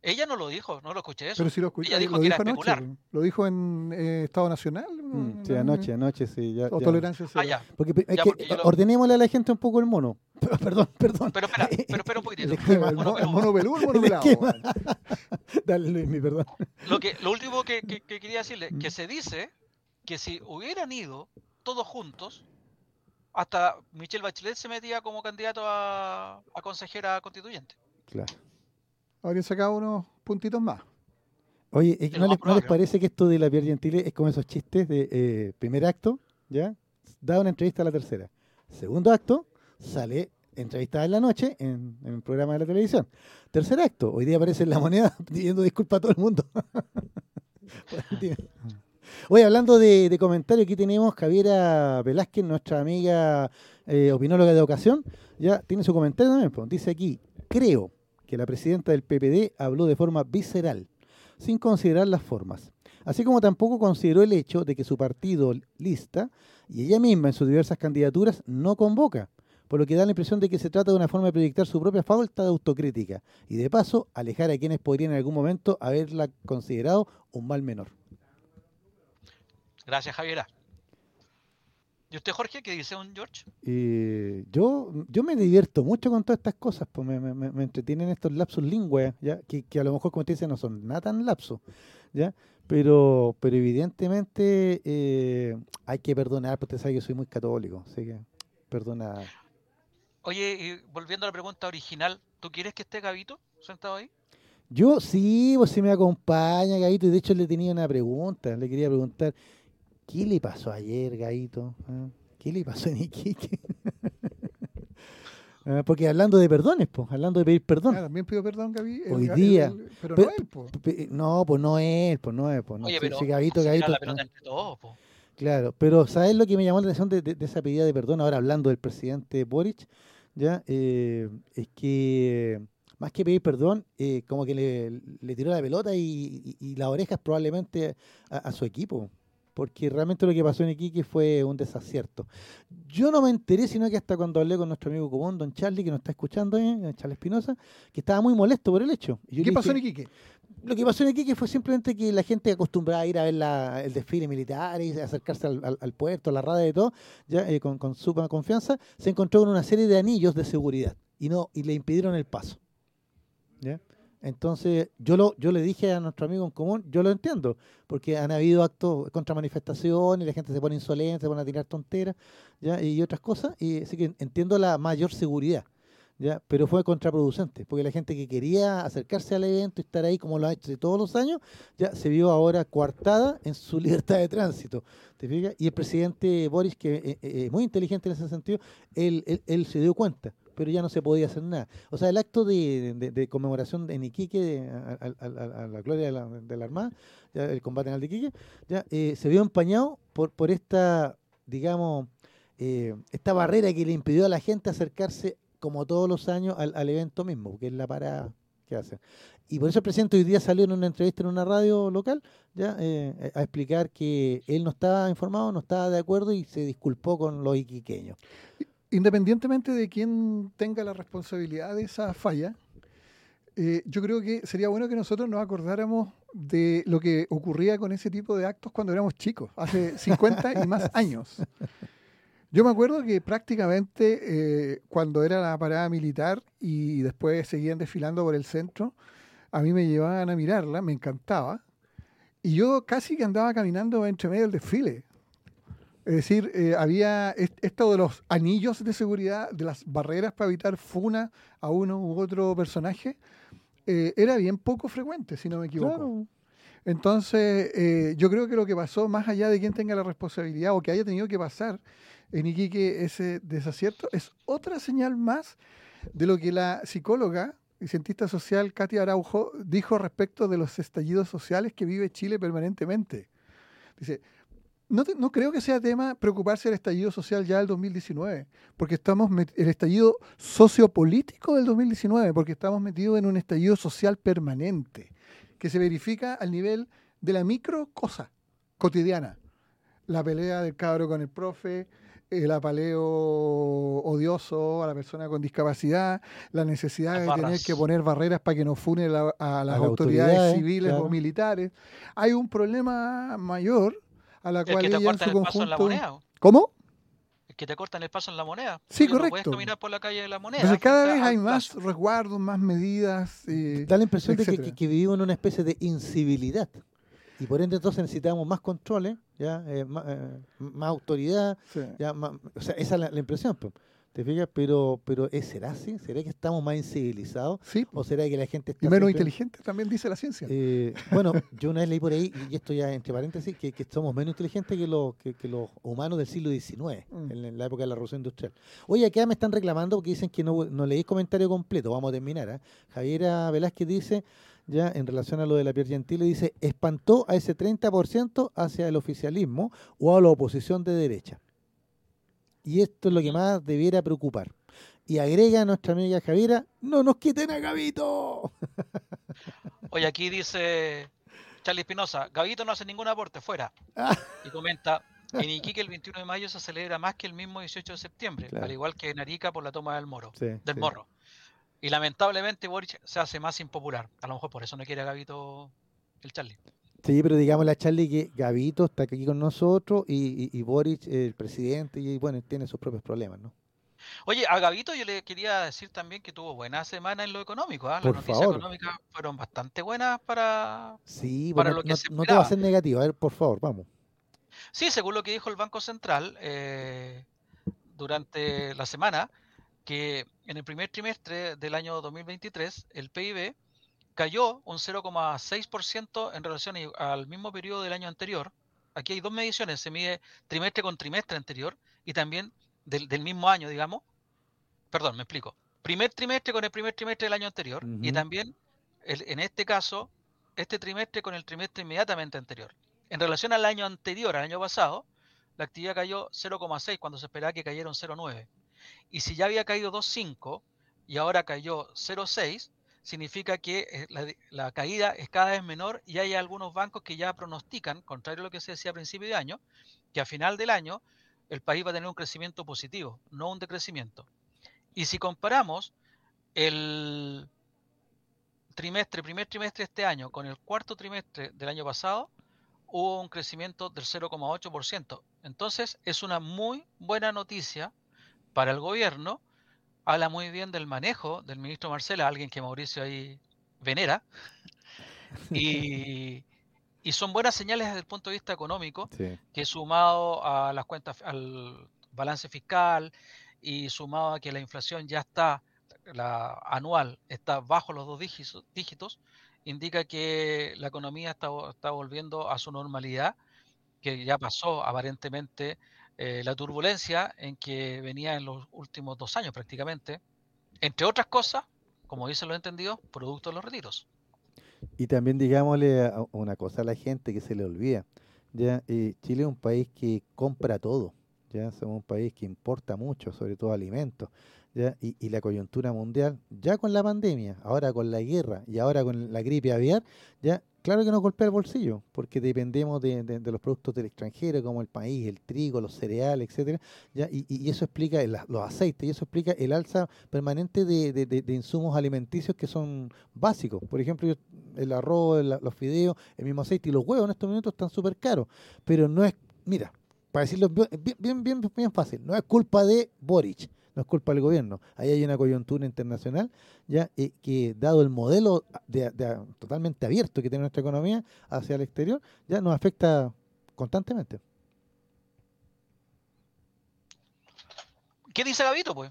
Ella no lo dijo, no lo escuché eso. Pero sí lo escuché. Ella dijo lo que dijo era anoche, especular. Lo dijo en eh, Estado Nacional. Mm, sí, anoche, anoche, sí. Ya, O ya. tolerancia cero. Ah, ya. Porque, es Ya, que porque yo lo- ordenémosle a la gente un poco el mono. perdón, perdón. Pero espera, pero espera un poquitito. El esquema, El Mono mo- el mono peludo, el mono El pelado. Dale, Luis, mi perdón. Lo, que, lo último que, que- que quería decirle, que se dice que si hubieran ido todos juntos, hasta Michelle Bachelet se metía como candidato a, a consejera constituyente. Claro. Habrían sacado unos puntitos más. Oye, ¿es que Es ¿no, les, no parece que esto de la Pierre Gentile es como esos chistes de eh, primer acto, ¿ya? Da una entrevista a la tercera. Segundo acto, sale entrevistada en la noche en, en un programa de la televisión. Tercer acto, hoy día aparece en la moneda pidiendo disculpas a todo el mundo. Oye, hablando de, comentarios, aquí tenemos Javiera Velázquez, nuestra amiga eh, opinóloga de ocasión. Ya tiene su comentario también. Dice aquí, creo que la presidenta del PPD habló de forma visceral, sin considerar las formas. Así como tampoco consideró el hecho de que su partido lista y ella misma en sus diversas candidaturas no convoca, por lo que da la impresión de que se trata de una forma de proyectar su propia falta de autocrítica y de paso alejar a quienes podrían en algún momento haberla considerado un mal menor. Gracias, Javiera. ¿Y usted, Jorge, qué dice un George? Eh, yo, yo me divierto mucho con todas estas cosas, pues me, me- me- entretienen estos lapsus lingüe, ¿ya? Que, que a lo mejor, como te dice, no son nada tan lapsus, ¿ya? Pero, pero evidentemente eh, hay que perdonar, porque usted sabe que soy muy católico, así que perdonar. Oye, y volviendo a la pregunta original, ¿tú quieres que esté Gabito sentado ahí? Yo sí, pues si me acompaña, Gaito, y de hecho le tenía una pregunta, le quería preguntar, ¿qué le pasó ayer, Gaito? ¿Ah? ¿Qué le pasó en Iquique? Ah, Porque hablando de perdones, pues, hablando de pedir perdón. Ah, también pido perdón, Gaby. Hoy el- día. el- pero Pe- no él, po. no, pues no es, pues no es, pues no. Oye, pero sí, Gabito, la pelota ah, entre todos, po. Claro, pero ¿sabes lo que me llamó la atención de, de- de esa pedida de perdón? Ahora hablando del presidente Boric, ya Eh, es que más que pedir perdón, eh, como que le, le tiró la pelota y, y- y las orejas probablemente a, a su equipo, porque realmente lo que pasó en Iquique fue un desacierto. Yo no me enteré, sino que hasta cuando hablé con nuestro amigo común, don Charlie, que nos está escuchando, eh, Charlie Espinosa, que estaba muy molesto por el hecho. Y ¿Qué pasó en Iquique? lo que pasó en Iquique fue simplemente que la gente acostumbrada a ir a ver la- el desfile militar y acercarse al, al- al puerto, a la rada y todo, ya eh, con, con suma confianza, se encontró con una serie de anillos de seguridad y no y le impidieron el paso. ¿ya? Entonces, yo lo yo le dije a nuestro amigo en común, yo lo entiendo, porque han habido actos contra manifestaciones, la gente se pone insolente, se pone a tirar tonteras, ¿ya? y otras cosas, y así que entiendo la mayor seguridad. ¿ya? Pero fue contraproducente, porque la gente que quería acercarse al evento y estar ahí como lo ha hecho todos los años, ya se vio ahora coartada en su libertad de tránsito. ¿te fijas? Y el presidente Boris, que eh, eh, es muy inteligente en ese sentido, él, él, él se dio cuenta, pero ya no se podía hacer nada. O sea, el acto de, de- de conmemoración en Iquique de- a, la gloria de la, Armada, el combate en el de Iquique, ya eh, se vio empañado por, por esta, digamos, eh, esta barrera que le impidió a la gente acercarse como todos los años al, al evento mismo, que es la parada que hacen. Y por eso el presidente hoy día salió en una entrevista en una radio local ya eh, a explicar que él no estaba informado, no estaba de acuerdo y se disculpó con los iquiqueños. Independientemente de quién tenga la responsabilidad de esa falla, eh, yo creo que sería bueno que nosotros nos acordáramos de lo que ocurría con ese tipo de actos cuando éramos chicos, hace 50 y más años. Yo me acuerdo que prácticamente eh, cuando era la parada militar y después seguían desfilando por el centro, a mí me llevaban a mirarla, me encantaba, y yo casi que andaba caminando entre medio del desfile. Es decir, eh, había est- esto de los anillos de seguridad, de las barreras para evitar funa a uno u otro personaje, eh, era bien poco frecuente, si no me equivoco. Claro. Entonces, eh, yo creo que lo que pasó, más allá de quien tenga la responsabilidad o que haya tenido que pasar en Iquique ese desacierto, es otra señal más de lo que la psicóloga y cientista social Katia Araujo dijo respecto de los estallidos sociales que vive Chile permanentemente. Dice, no, te- no creo que sea tema preocuparse del estallido social ya del 2019, porque estamos el estallido sociopolítico del 2019, porque estamos metidos en un estallido social permanente, que se verifica al nivel de la micro cosa cotidiana. La pelea del cabro con el profe, el apaleo odioso a la persona con discapacidad, la necesidad de tener que poner barreras para que no fune a, las autoridades, civiles o militares. Hay un problema mayor a la cual ella en su conjunto... ¿Cómo? que te cortan el paso en la moneda. Sí, correcto. No puedes caminar por la calle de la moneda. cada vez hay más resguardos, más medidas. Eh, da la impresión de que, vivimos en una especie de incivilidad. Y por ende entonces necesitamos más controles, ya eh, eh, más, autoridad, ya o sea, esa es la, impresión. Pues. ¿Te fijas? Pero, pero ¿será así? ¿Será que estamos más incivilizados? Sí. ¿O será que la gente está. Y menos inteligente también dice la ciencia. Eh, bueno, yo una vez leí por ahí, y esto ya entre paréntesis, que, somos menos inteligentes que los, que, los humanos del siglo XIX, mm. en, la época de la Revolución Industrial. Oye, acá me están reclamando porque dicen que no, no leí comentario completo. Vamos a terminar. ¿eh? Javiera Velázquez dice ya en relación a lo de la Pierre Gentile, dice, espantó a ese 30% hacia el oficialismo o a la oposición de derecha. Y esto es lo que más debiera preocupar. Y agrega a nuestra amiga Javiera, no nos quiten a Gavito. Oye, aquí dice Charlie Espinosa, Gavito no hace ningún aporte, fuera. Ah. Y comenta, en Iquique el 21 de mayo se celebra más que el mismo 18 de septiembre, al igual que en Arica por la toma del moro, del morro. Y lamentablemente Boric se hace más impopular. A lo mejor por eso no quiere a Gavito el Charlie. Sí, pero digamos la Charlie que Gavito está aquí con nosotros y, y, Boric, el presidente, y bueno, tiene sus propios problemas, ¿no? Oye, a Gavito yo le quería decir también que tuvo buena semana en lo económico. ¿ah? Las noticias económicas fueron bastante buenas para, sí, para lo que no, se no te va a ser negativo. A ver, por favor, vamos. Sí, según lo que dijo el Banco Central eh, durante la semana, que en el primer trimestre del año 2023 el PIB cayó un 0,6% en relación al mismo periodo del año anterior. Aquí hay dos mediciones, se mide trimestre con trimestre anterior y también del, mismo año, digamos. Perdón, me explico. Primer trimestre con el primer trimestre del año anterior y también, en este caso, este trimestre con el trimestre inmediatamente anterior. En relación al año anterior, al año pasado, la actividad cayó 0,6 cuando se esperaba que cayera un 0,9. Y si ya había caído 2.5 y ahora cayó 0.6, significa que eh, la, caída es cada vez menor y hay algunos bancos que ya pronostican, contrario a lo que se decía a principio de año, que a final del año el país va a tener un crecimiento positivo, no un decrecimiento. Y si comparamos el trimestre, primer trimestre de este año con el cuarto trimestre del año pasado, hubo un crecimiento del 0,8%. Entonces es una muy buena noticia para el gobierno, habla muy bien del manejo del ministro Marcela, alguien que Mauricio ahí venera, y, son buenas señales desde el punto de vista económico, que sumado a las cuentas, al balance fiscal y sumado a que la inflación ya está, la anual está bajo los dos dígitos, dígitos indica que la economía está, está volviendo a su normalidad, que ya pasó aparentemente eh, la turbulencia en que venía en los últimos dos años prácticamente, entre otras cosas, como dicen los entendidos, producto de los retiros. Y también digámosle una cosa a la gente que se le olvida. Ya, eh, Chile es un país que compra todo. Ya somos un país que importa mucho, sobre todo alimentos. ¿ya? Y, y, la coyuntura mundial, ya con la pandemia, ahora con la guerra y ahora con la gripe aviar, ya Claro que nos golpea el bolsillo, porque dependemos de, los productos del extranjero, como el país, el trigo, los cereales, etcétera, ¿ya? Y, eso explica los aceites, y eso explica el alza permanente de, insumos alimenticios que son básicos. Por ejemplo, el arroz, los fideos, el mismo aceite y los huevos en estos momentos están súper caros. Pero no es, mira, para decirlo bien, bien, bien, bien fácil, no es culpa de Boric no es culpa del gobierno. Ahí hay una coyuntura internacional ya eh, que dado el modelo de, totalmente abierto que tiene nuestra economía hacia el exterior, ya nos afecta constantemente. ¿Qué dice Gavito, pues?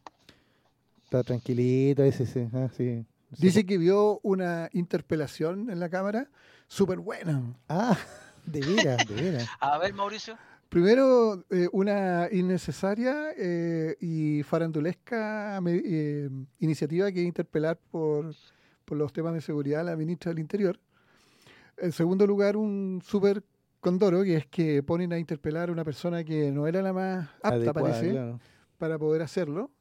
Está tranquilito, ese, ah, sí. Dice que vio una interpelación en la cámara súper buena. Ah, de veras, de veras. A ver, Mauricio. Primero, eh, una innecesaria eh, y farandulesca eh, iniciativa que interpelar por, los temas de seguridad a la ministra del Interior. En segundo lugar, un súper condoro, que es que ponen a interpelar a una persona que no era la más apta, parece, para poder hacerlo.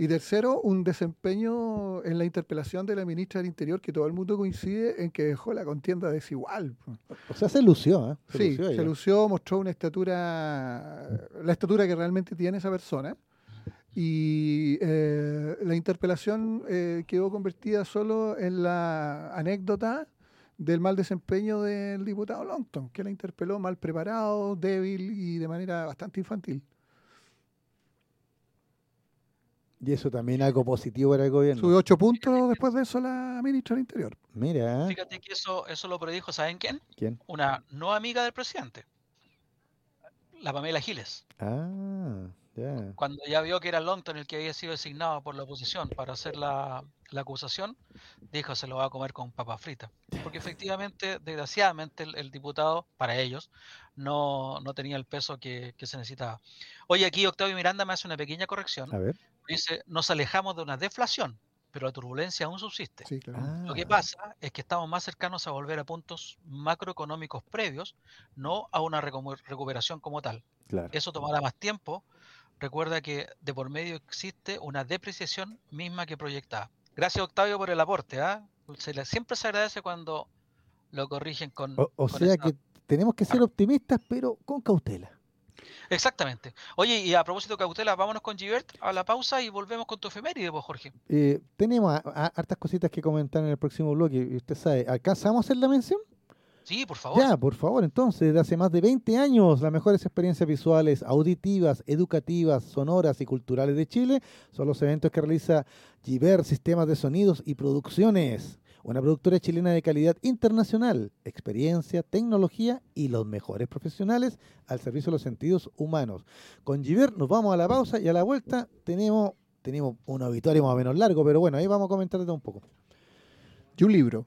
Y tercero, un desempeño en la interpelación de la ministra del Interior que todo el mundo coincide en que dejó la contienda desigual. O sea, se lució, ¿eh? sí, se lució, mostró una estatura, la estatura que realmente tiene esa persona. Y eh, la interpelación eh, quedó convertida solo en la anécdota del mal desempeño del diputado Longton, que la interpeló mal preparado, débil y de manera bastante infantil. Y eso también algo positivo para el gobierno. Sube ocho puntos después de eso la ministra del Interior. Mira. Fíjate que eso, eso lo predijo, ¿saben quién? ¿Quién? Una no amiga del presidente. La Pamela Giles. Ah, Cuando ya vio que era Longton el que había sido designado por la oposición para hacer la, la acusación, dijo se lo va a comer con papa frita. Porque efectivamente, desgraciadamente, el, diputado, para ellos, no, no tenía el peso que, que, se necesitaba. Oye, aquí Octavio Miranda me hace una pequeña corrección. A ver. Dice, nos alejamos de una deflación, pero la turbulencia aún subsiste. Sí, claro. Lo que Ah. pasa es que estamos más cercanos a volver a puntos macroeconómicos previos, no a una recu- recuperación como tal. Claro. Eso tomará más tiempo. Recuerda que de por medio existe una depreciación misma que proyectada. Gracias Octavio por el aporte. ¿ah? Se le- siempre se agradece cuando lo corrigen con... O, o con sea que tenemos que ser optimistas, pero con cautela. Exactamente. Oye, y a propósito de cautela, vámonos con Givert a la pausa y volvemos con tu efeméride, pues, Jorge. Eh, tenemos a- a- hartas cositas que comentar en el próximo bloque. Y usted sabe, ¿alcanzamos a hacer la mención? Sí, por favor. Ya, por favor, entonces, desde hace más de 20 años, las mejores experiencias visuales, auditivas, educativas, sonoras y culturales de Chile son los eventos que realiza Giver Sistemas de Sonidos y Producciones, una productora chilena de calidad internacional, experiencia, tecnología y los mejores profesionales al servicio de los sentidos humanos. Con Giver nos vamos a la pausa y a la vuelta tenemos, tenemos un auditorio más o menos largo, pero bueno, ahí vamos a comentar de todo un poco. Y un libro.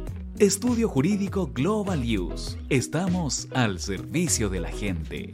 Estudio Jurídico Global Use. Estamos al servicio de la gente.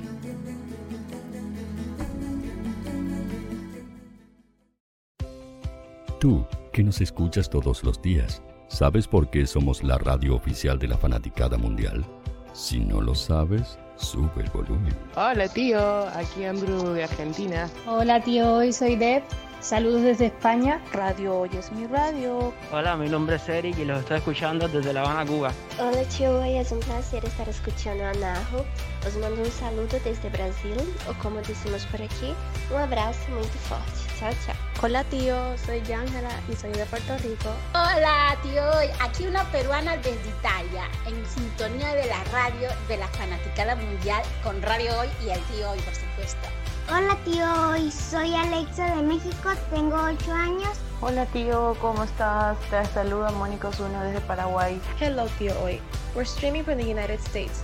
Tú, que nos escuchas todos los días, ¿sabes por qué somos la radio oficial de la fanaticada mundial? Si no lo sabes, sube el volumen. Hola tío, aquí Andrew de Argentina. Hola tío, hoy soy Deb Saludos desde España, Radio Hoy es mi radio. Hola, mi nombre es Eric y los estoy escuchando desde La Habana, Cuba. Hola, tío, hoy es un placer estar escuchando a Najo. Os mando un saludo desde Brasil, o como decimos por aquí, un abrazo muy fuerte. Chao, chao. Hola, tío, soy Ángela y soy de Puerto Rico. Hola, tío, aquí una peruana desde Italia, en sintonía de la radio de la fanaticada mundial con Radio Hoy y el tío Hoy, por supuesto. Hola tío, hoy soy Alexa de México, tengo 8 años. Hola tío, ¿cómo estás? Te saluda Mónica Osuna desde Paraguay. Hello tío hoy. We're streaming from the United States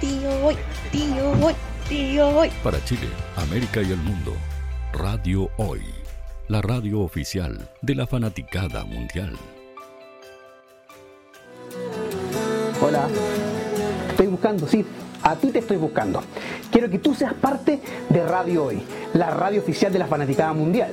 tío Hoy, tío Hoy, tío Hoy. Para Chile, América y el mundo, Radio Hoy, la radio oficial de la fanaticada mundial. Hola, estoy buscando, sí, a ti te estoy buscando. Quiero que tú seas parte de Radio Hoy, la radio oficial de la fanaticada mundial.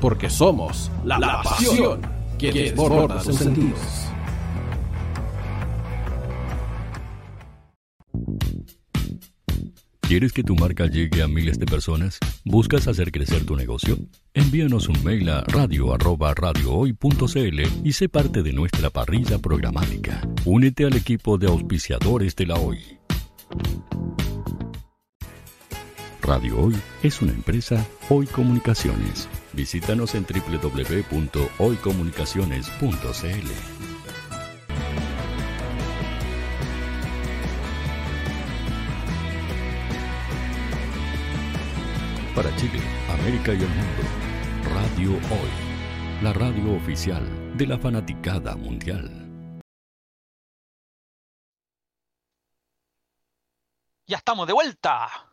Porque somos la, la pasión que desborda los sentidos. ¿Quieres que tu marca llegue a miles de personas? ¿Buscas hacer crecer tu negocio? Envíanos un mail a radio@radiohoy.cl y sé parte de nuestra parrilla programática. Únete al equipo de auspiciadores de la Hoy. Radio Hoy es una empresa Hoy Comunicaciones. Visítanos en www.hoycomunicaciones.cl. Para Chile, América y el mundo, Radio Hoy, la radio oficial de la fanaticada mundial. Ya estamos de vuelta.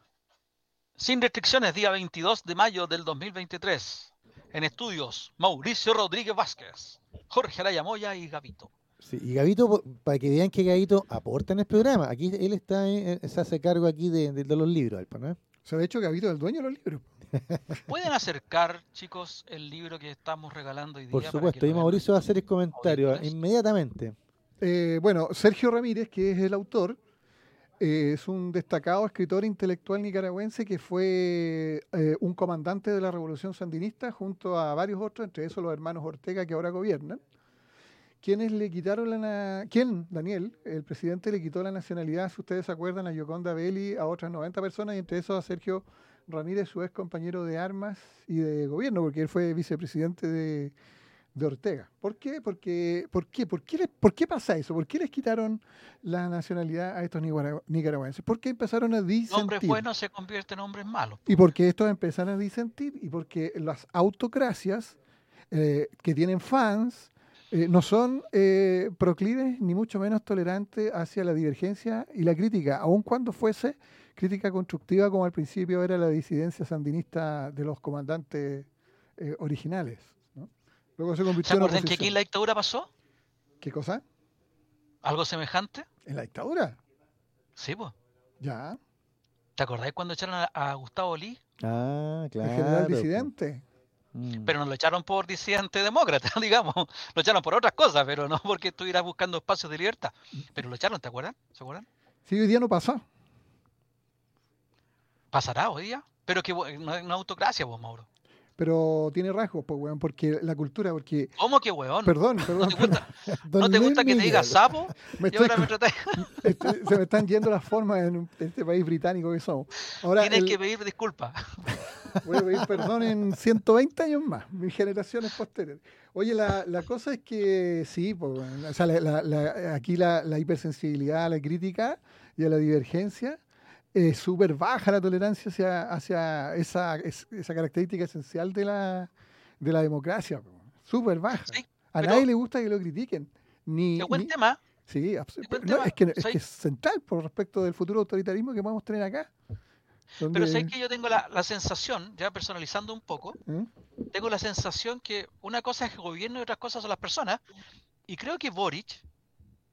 Sin restricciones, día 22 de mayo del 2023. En estudios, Mauricio Rodríguez Vázquez, Jorge Araya Moya y Gavito. Sí, y Gavito, para que vean que Gavito aporta en el programa. Aquí él está, eh, se hace cargo aquí de, de- de los libros, Alpa, ¿no? O sea, de hecho, Gavito es el dueño de los libros. ¿Pueden acercar, chicos, el libro que estamos regalando hoy día? Por supuesto, y? Mauricio va a hacer el comentario inmediatamente. Eh, bueno, Sergio Ramírez, que es el autor, eh, es un destacado escritor intelectual nicaragüense que fue eh, un comandante de la Revolución Sandinista junto a varios otros, entre esos los hermanos Ortega que ahora gobiernan, quienes le quitaron la... ¿Quién? Daniel, el presidente le quitó la nacionalidad, si ustedes se acuerdan, a Yoconda Belli, a otras 90 personas, y entre esos a Sergio Ramírez, su ex compañero de armas y de gobierno, porque él fue vicepresidente de, de Ortega. ¿Por qué? Porque, ¿por, qué? ¿Por, qué les- ¿Por qué pasa eso? ¿Por qué les quitaron la nacionalidad a estos nicaragüenses? Porque empezaron a Hombres disentir. buenos se convierten en hombres malos. Y porque estos empezaron a disentir y porque las autocracias eh, que tienen fans eh, no son eh, proclives ni mucho menos tolerantes hacia la divergencia y la crítica, aun cuando fuese crítica constructiva como al principio era la disidencia sandinista de los comandantes eh, originales. Luego se ¿Se convirtió en que aquí en la dictadura pasó? ¿Qué cosa? ¿Algo semejante? ¿En la dictadura? Sí, pues. Ya. ¿Te acordáis cuando echaron a, a Gustavo Lee? Ah, claro. El general disidente. Mm. Pero no lo echaron por disidente demócrata, digamos. Lo echaron por otras cosas, pero no porque estuviera buscando espacios de libertad. Pero lo echaron, ¿te acuerdan? ¿Se acuerdan? Sí, hoy día no pasa. ¿Pasará hoy día? Pero que no es una autocracia, vos, Mauro. Pero tiene rasgos, pues, weón, porque la cultura, porque... ¿Cómo que weón? Perdón, perdón. te gusta- ¿No te gusta que te diga sapo? Me Y estoy ahora me tratáis- estoy- se me están yendo las formas en este país británico que somos. Ahora, Tienes el- que pedir disculpas. Voy a pedir perdón en 120 años más, mis generaciones posteriores. Oye, la, la cosa es que sí, pues, bueno, o sea, la- aquí la, la hipersensibilidad a la crítica y a la divergencia es súper baja la tolerancia hacia, hacia esa, es- esa característica esencial de la, de la democracia. Súper baja. a nadie le gusta que lo critiquen. Ni, Qué buen tema. Sí, abs- buen no, tema. es, que, es Soy- que es central por respecto del futuro autoritarismo que podemos tener acá. Pero sé que yo tengo la, la sensación, ya personalizando un poco, ¿Mm? tengo la sensación que una cosa es el gobierno y otras cosas son las personas. Y creo que Boric,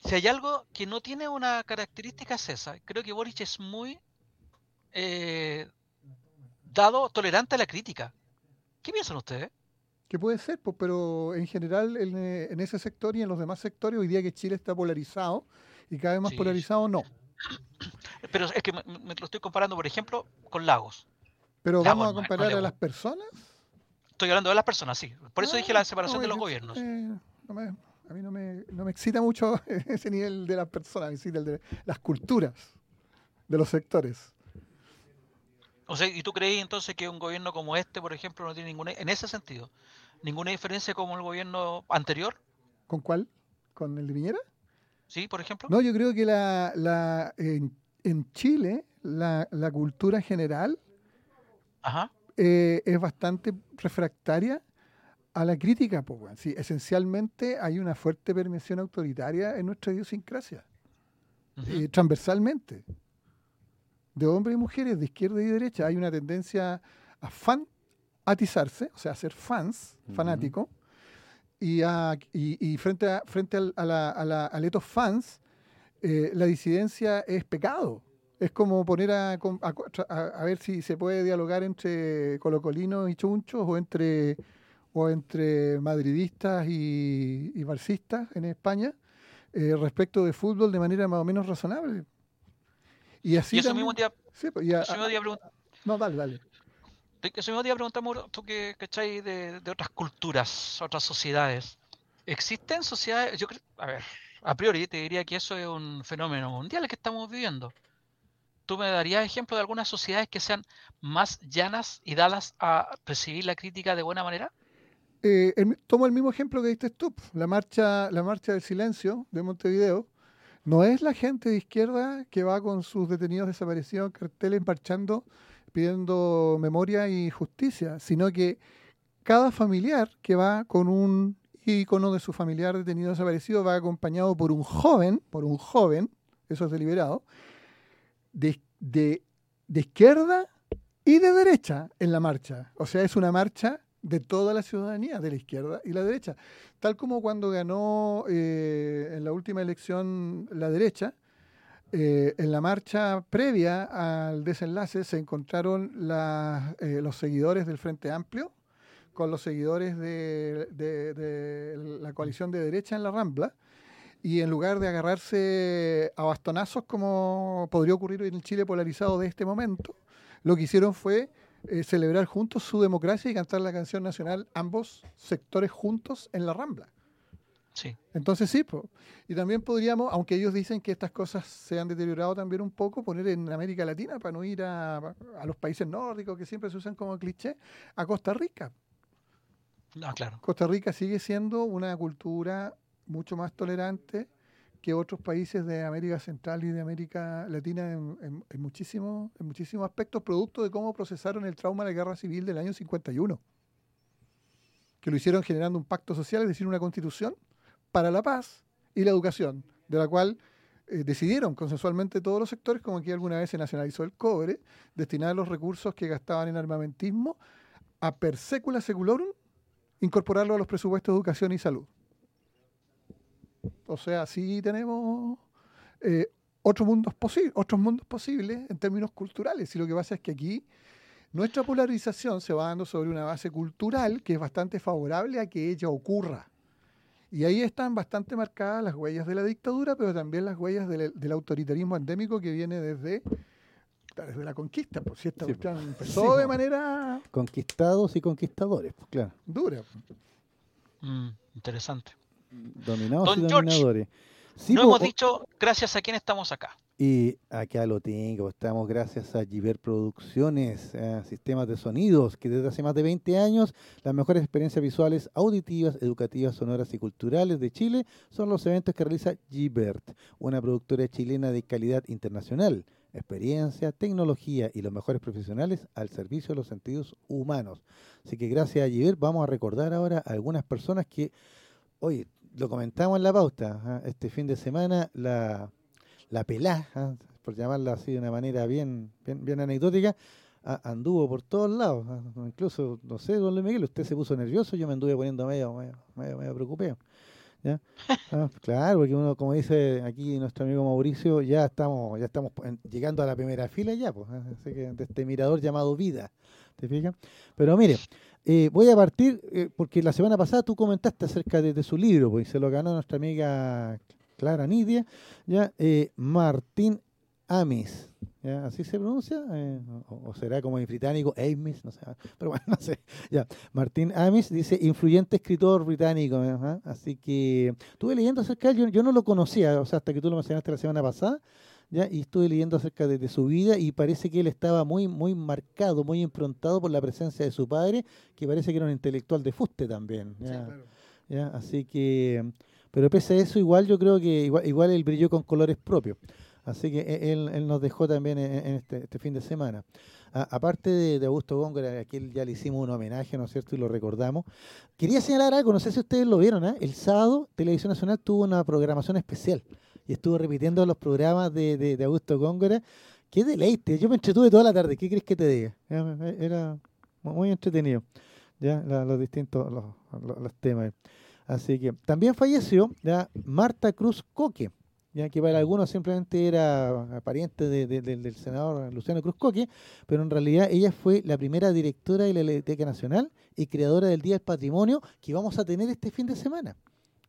si hay algo que no tiene una característica es esa, creo que Boric es muy eh, dado, tolerante a la crítica. ¿Qué piensan ustedes? Que puede ser, pues, pero en general en, eh, en ese sector y en los demás sectores, hoy día que Chile está polarizado y cada vez más Sí, polarizado, no. Pero es que me, me lo estoy comparando, por ejemplo, con Lagos. Pero Lagos vamos a no- no comparar a las personas. Estoy hablando de las personas, sí. Por eso dije la separación No, de los gobiernos. eh, me- a mí no me, no me excita mucho ese nivel de las personas, me excita el de las culturas de los sectores. O sea, ¿y tú crees entonces que un gobierno como este, por ejemplo, no tiene ninguna, en ese sentido, ninguna diferencia como el gobierno anterior? ¿Con cuál? ¿Con el de Piñera? ¿Sí, por ejemplo? No, yo creo que la, la, en, en Chile la, la cultura general Ajá. eh, es bastante refractaria a la crítica. Pues, weón. Sí, esencialmente hay una fuerte permeación autoritaria en nuestra idiosincrasia, eh, transversalmente, de hombres y mujeres, de izquierda y derecha. Hay una tendencia a fanatizarse, o sea, a ser fans, fanáticos, y, a- y- y frente, a, frente al, a la, a la- fans, eh, la disidencia es pecado. Es como poner a- a ver si se puede dialogar entre colocolinos y chunchos o entre, o entre madridistas y, y marxistas en España eh, respecto de fútbol de manera más o menos razonable. Y así Y eso también- mismo iba- Sí, pues, y a- eso mismo te iba a preguntar- no, dale, dale. eso mismo te iba a preguntar, Mauro, tú que cachai de, de otras culturas, otras sociedades. ¿Existen sociedades? Yo creo, a ver, a priori te diría que eso es un fenómeno mundial que estamos viviendo. ¿Tú me darías ejemplo de algunas sociedades que sean más llanas y dadas a recibir la crítica de buena manera? Eh, el tomo el mismo ejemplo que diste tú, la marcha, la marcha del silencio de Montevideo. No es la gente de izquierda que va con sus detenidos desaparecidos carteles marchando pidiendo memoria y justicia, sino que cada familiar que va con un ícono de su familiar detenido desaparecido va acompañado por un joven, por un joven, eso es deliberado, de, de, de izquierda y de derecha en la marcha. O sea, es una marcha de toda la ciudadanía, de la izquierda y la derecha. Tal como cuando ganó eh, en la última elección la derecha, eh, en la marcha previa al desenlace se encontraron eh, los seguidores del Frente Amplio con los seguidores de, de- de la coalición de derecha en la Rambla y en lugar de agarrarse a bastonazos como podría ocurrir en el Chile polarizado de este momento, lo que hicieron fue eh, celebrar juntos su democracia y cantar la canción nacional ambos sectores juntos en la Rambla. Sí. Entonces sí, po. y también podríamos, aunque ellos dicen que estas cosas se han deteriorado también un poco, poner en América Latina para no ir a, a los países nórdicos que siempre se usan como cliché, a Costa Rica. No, claro. Costa Rica sigue siendo una cultura mucho más tolerante que otros países de América Central y de América Latina en, en- en muchísimos, aspectos, producto de cómo procesaron el trauma de la guerra civil del año 51. Que lo hicieron generando un pacto social, es decir, una constitución para la paz y la educación, de la cual eh, decidieron consensualmente todos los sectores, como aquí alguna vez se nacionalizó el cobre, destinar los recursos que gastaban en armamentismo a per secula seculorum, incorporarlo a los presupuestos de educación y salud. O sea, sí tenemos eh, otros mundos, otros mundos posibles en términos culturales. Y lo que pasa es que aquí nuestra polarización se va dando sobre una base cultural que es bastante favorable a que ella ocurra. Y ahí están bastante marcadas las huellas de la dictadura, pero también las huellas del, autoritarismo endémico que viene desde, desde la conquista. Por si esta cuestión empezó de manera... Conquistados y conquistadores, pues claro. Dura. Mm, interesante. Dominados y dominadores. no hemos dicho gracias a quién estamos acá. Y acá lo tengo, estamos gracias a Giver Producciones, sistemas de sonidos, que desde hace más de 20 años las mejores experiencias visuales, auditivas, educativas, sonoras y culturales de Chile son los eventos que realiza Gibert, una productora chilena de calidad internacional, experiencia, tecnología y los mejores profesionales al servicio de los sentidos humanos. Así que gracias a Gibert vamos a recordar ahora a algunas personas que, oye, lo comentamos en la pauta, ¿ah? este fin de semana la la pelá, ¿ah? por llamarla así de una manera bien, bien, anecdótica, anduvo por todos lados. ¿ah? Incluso, no sé, don Luis Miguel, usted se puso nervioso, yo me anduve poniendo medio, medio, medio, preocupado. ¿ya? Ah, claro, porque uno, como dice aquí nuestro amigo Mauricio, ya estamos, ya estamos llegando a la primera fila ya, pues, así que de este mirador llamado vida, ¿te fijas? Pero mire, eh, voy a partir, eh, porque la semana pasada tú comentaste acerca de, su libro, pues se lo ganó nuestra amiga Clara Nidia, ya, eh, Martín Amis, ¿ya? ¿así se pronuncia? Eh, o, será como en británico, Amis, no sé, pero bueno, no sé, ya. Martín Amis dice, influyente escritor británico, así que estuve leyendo acerca de él, yo, no lo conocía, o sea, hasta que tú lo mencionaste la semana pasada, ¿ya? y estuve leyendo acerca de, su vida y parece que él estaba muy, muy marcado, muy improntado por la presencia de su padre, que parece que era un intelectual de fuste también. ¿ya? ¿ya? Así que pero pese a eso, igual yo creo que igual, igual él brilló con colores propios. Así que e, él, nos dejó también en, este, este, fin de semana. aparte de, Augusto Góngora, a aquí ya le hicimos un homenaje, ¿no es cierto? Y lo recordamos. Quería señalar algo, no sé si ustedes lo vieron, ¿eh? El sábado, Televisión Nacional tuvo una programación especial estuvo repitiendo los programas de, Augusto Góngora. ¡Qué deleite! Yo me entretuve toda la tarde, ¿qué crees que te diga? Era muy entretenido, ya los distintos los temas. Así que también falleció ya Marta Cruz Coque, ya que para algunos simplemente era pariente del senador Luciano Cruz Coque, pero en realidad ella fue la primera directora de la Biblioteca Nacional y creadora del Día del Patrimonio que vamos a tener este fin de semana.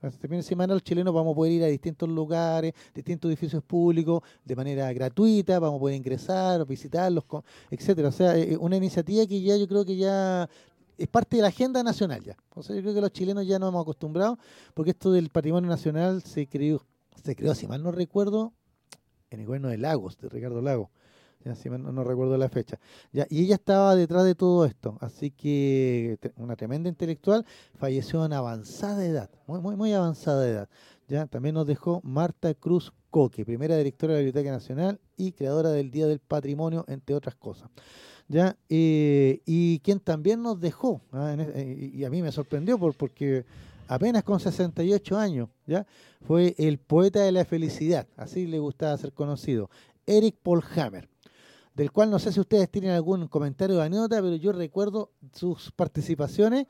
Este fin de semana los chilenos vamos a poder ir a distintos lugares, distintos edificios públicos de manera gratuita, vamos a poder ingresar, visitarlos, etcétera. O sea, una iniciativa que ya yo creo que ya es parte de la agenda nacional ya. O sea, yo creo que los chilenos ya nos hemos acostumbrado, porque esto del patrimonio nacional se creó, se creó, si mal no recuerdo, en el gobierno de Lagos, de Ricardo Lagos. No, recuerdo la fecha. Ya, y ella estaba detrás de todo esto. Así que una tremenda intelectual falleció en avanzada edad, muy, muy, avanzada edad. Ya, también nos dejó Marta Cruz Coque, primera directora de la Biblioteca Nacional y creadora del Día del Patrimonio, entre otras cosas. ¿ya? Eh, y quien también nos dejó, ¿ah? e, y a mí me sorprendió por, porque apenas con 68 años, ¿ya? Fue el poeta de la felicidad, así le gustaba ser conocido, Eric Paul Hammer, del cual no sé si ustedes tienen algún comentario de anécdota, pero yo recuerdo sus participaciones,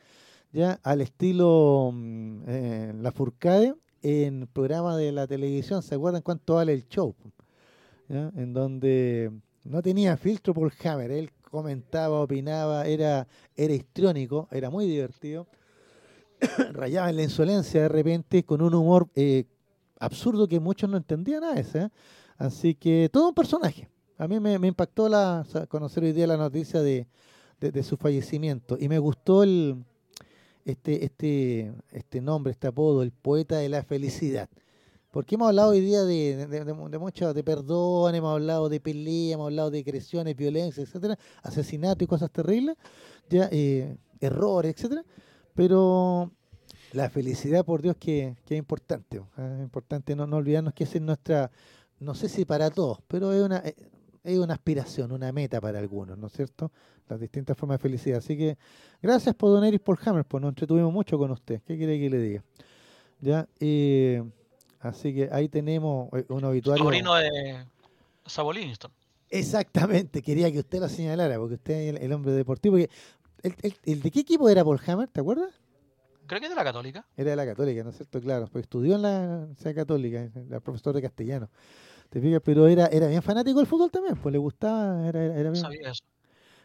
ya al estilo mm, eh, La Furcade, en programa de la televisión, ¿se acuerdan cuánto vale el show? En donde no tenía filtro por Hammer, él comentaba, opinaba, era, era histriónico, era muy divertido. Rayaba en la insolencia de repente con un humor eh, absurdo que muchos no entendían a ese. ¿eh? Así que todo un personaje. A mí me, impactó la, conocer hoy día la noticia de, su fallecimiento y me gustó el, este, este, este nombre, este apodo, el poeta de la felicidad. Porque hemos hablado hoy día de, de, de, de perdón, hemos hablado de pelea, hemos hablado de agresiones, violencia, etcétera, asesinato y cosas terribles, ya, eh, errores, etcétera. Pero la felicidad, por Dios, que, que es importante. Es importante no, no olvidarnos que es nuestra, no sé si para todos, pero es una, eh, es una aspiración, una meta para algunos, ¿no es cierto? Las distintas formas de felicidad. Así que gracias por Don Eris por Hammer, pues nos entretuvimos mucho con usted. ¿Qué quiere que le diga? Ya, eh, Así que ahí tenemos eh, un obituario. Sobrino de Sabolinston. Exactamente, quería que usted lo señalara, porque usted es el, hombre deportivo. el, el, de qué equipo era Paul Hammer? ¿Te acuerdas? Creo que es de la Católica. Era de la Católica, ¿no es cierto? Claro, porque estudió en la Universidad Católica, era profesor de castellano. ¿Te fijas? Pero era, era bien fanático del fútbol también, pues le gustaba, era, era bien. Sabía eso.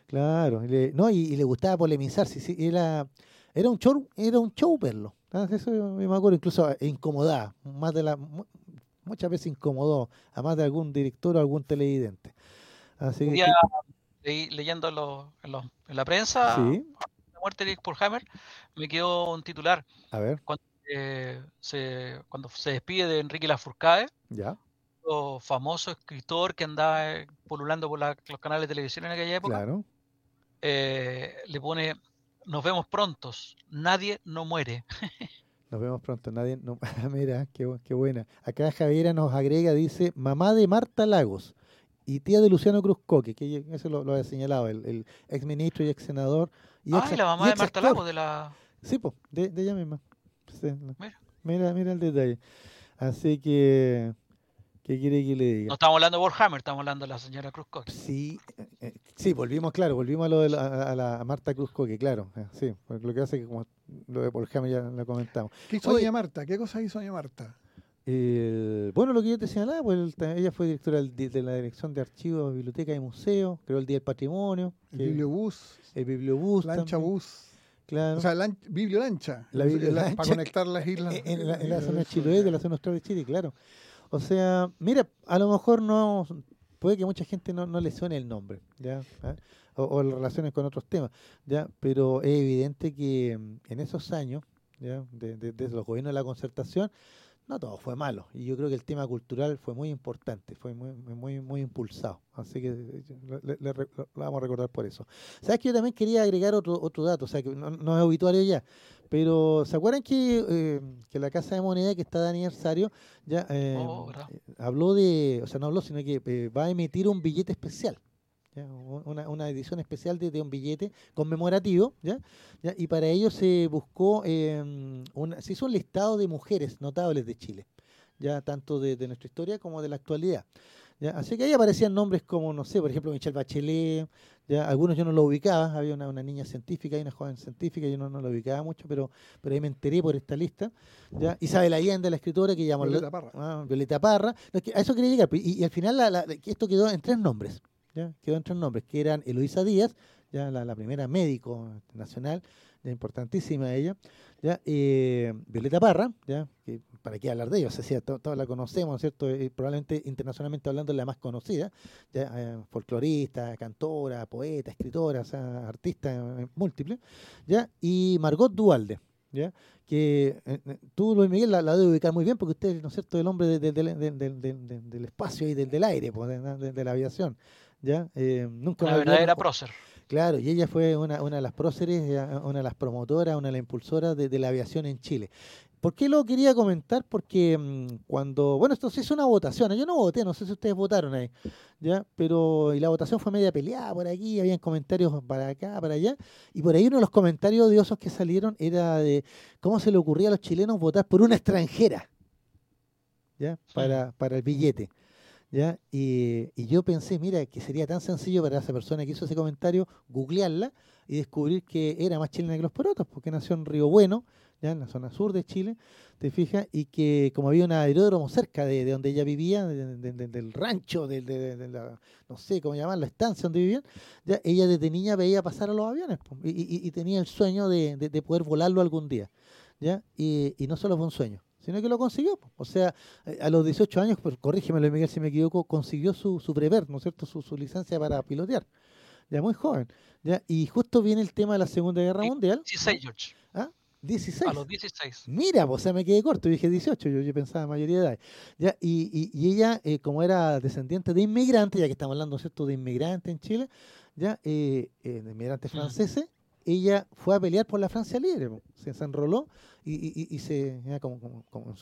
Claro, y le, no, y, y le gustaba polemizar, sí, sí, era, era un show, era un show verlo. Ah, Eso me acuerdo, incluso incomodaba, más de la, mu- muchas veces incomodó a más de algún director o algún televidente. Así Un que, día leí- leyendo los- en, los- en la prensa Sí. la muerte de Eric Hammer, me quedó un titular. a ver, Cuando, eh, se, cuando se despide de Enrique Lafourcade, ya, famoso escritor que andaba eh, pululando por la- los canales de televisión en aquella época, claro. eh, le pone, nos vemos prontos, nadie no muere. Nos vemos pronto. Nadie, no, mira, qué, bu- qué buena. Acá Javiera nos agrega, dice, mamá de Marta Lagos y tía de Luciano Cruzcoque, que eso lo, lo había señalado, el, el ex ministro y ex senador. Y Ay, ex- la y mamá de Marta actor. Lago, de la... Sí, pues, de, de ella misma. Sí, la- Mira. mira, mira el detalle. Así que, ¿qué quiere que le diga? No estamos hablando de Warhammer, estamos hablando de la señora Cruz Coque. Sí, eh, eh, sí, volvimos, claro, volvimos a lo de la, a la a Marta Cruzcoque, claro. eh, Sí, porque lo que hace que como lo de Paul Hammer ya lo comentamos. ¿Qué hizo Oye, doña Marta? ¿Qué cosa hizo doña Marta? El- bueno, lo que yo te señalaba, pues ella fue directora de, la Dirección de Archivos, Biblioteca y Museos, creó el Día del Patrimonio, El que- bibliobús, el bibliobús, lancha también, bus. claro, O sea, lan- bibliolancha. La bibliolancha Para conectar las islas. en, en la, en la zona de Chiloé, de la zona austral de Chile, claro. O sea, mira, a lo mejor no, puede que mucha gente no, no le suene el nombre, ¿ya? ¿Ah? O, o relaciones con otros temas, ¿ya? Pero es evidente que mm, en esos años, ¿ya? De, de- desde los gobiernos de la concertación, no todo fue malo. Y yo creo que el tema cultural fue muy importante, fue muy, muy, muy impulsado. Así que eh, le, le- le vamos a recordar por eso. ¿Sabes que yo también quería agregar otro, otro dato? O sea, que no, no es obituario ya. Pero, ¿se acuerdan que, eh, que la Casa de Moneda, que está de aniversario, ya eh, Oh, habló de, o sea, no habló, sino que eh, va a emitir un billete especial? Una, una edición especial de, de un billete conmemorativo, ¿ya? ¿ya? Y para ello se buscó, una, se hizo un listado de mujeres notables de Chile, ya tanto de, de nuestra historia como de la actualidad. ¿Ya? Así que ahí aparecían nombres como, no sé, por ejemplo, Michelle Bachelet, ya algunos yo no lo ubicaba, había una, una niña científica y una joven científica, yo no, no lo ubicaba mucho, pero, pero ahí me enteré por esta lista. ¿ya? Isabel Allende, la escritora, que llamó Violeta Parra. Ah, Violeta Parra. No, es que a eso quería llegar, pues, y, y al final la- la- esto quedó en tres nombres, ¿ya? quedó en tres nombres, que eran Eloísa Díaz, ya la, la primera médico nacional, ya importantísima ella, ya eh, Violeta Parra, ya que para qué hablar de ella, o sea, todos la conocemos, ¿cierto? Eh, probablemente internacionalmente hablando es la más conocida, ya eh, folclorista, cantora, poeta, escritora, o sea, artista eh, múltiple, ya y Margot Dualde, ya que eh, eh, tú Luis Miguel la, la debe ubicar muy bien porque usted es, ¿no es cierto?, el hombre de- de- de- de- de- de- de- del espacio y del, del aire, pues, de, la aviación, ya Eh, nunca olvidaré verdadera prócer. Claro, y ella fue una, una de las próceres, eh, una de las promotoras, una de las impulsoras de, de la aviación en Chile. ¿Por qué lo quería comentar? Porque mm, cuando, bueno, esto se hizo una votación, yo no voté, no sé si ustedes votaron ahí, ¿ya? Pero, y la votación fue media peleada por aquí, habían comentarios para acá, para allá, y por ahí uno de los comentarios odiosos que salieron era de cómo se le ocurría a los chilenos votar por una extranjera, ¿ya? Para, para el billete. ¿Ya? Y, yo pensé, mira, que sería tan sencillo para esa persona que hizo ese comentario googlearla y descubrir que era más chilena que los porotos, porque nació en Río Bueno, ya en la zona sur de Chile, te fijas, y que como había un aeródromo cerca de, de donde ella vivía, de- de- de- del rancho, de, la, no sé cómo llaman, la estancia donde vivían, ya ella desde niña veía pasar a los aviones y, y- tenía el sueño de poder volarlo algún día. ¿ya? Y, y no solo fue un sueño, sino que lo consiguió. O sea, eh, a los 18 años, pues, corrígemelo Miguel si me equivoco, consiguió su, su prever, ¿no es cierto?, su, su licencia para pilotear. Ya muy joven. ¿ya? Y justo viene el tema de la Segunda Guerra Mundial. 16, George. ¿Ah? 16. A los 16. Mira, pues, o sea, me quedé corto, dije 18, yo, yo pensaba mayoría de edad. Ya, y, y, y ella, eh, como era descendiente de inmigrantes, ya que estamos hablando, ¿cierto?, de inmigrantes en Chile, ya, eh, eh, de inmigrantes franceses, ella fue a pelear por la Francia libre, se, se enroló y, y- y- se, como, como- en,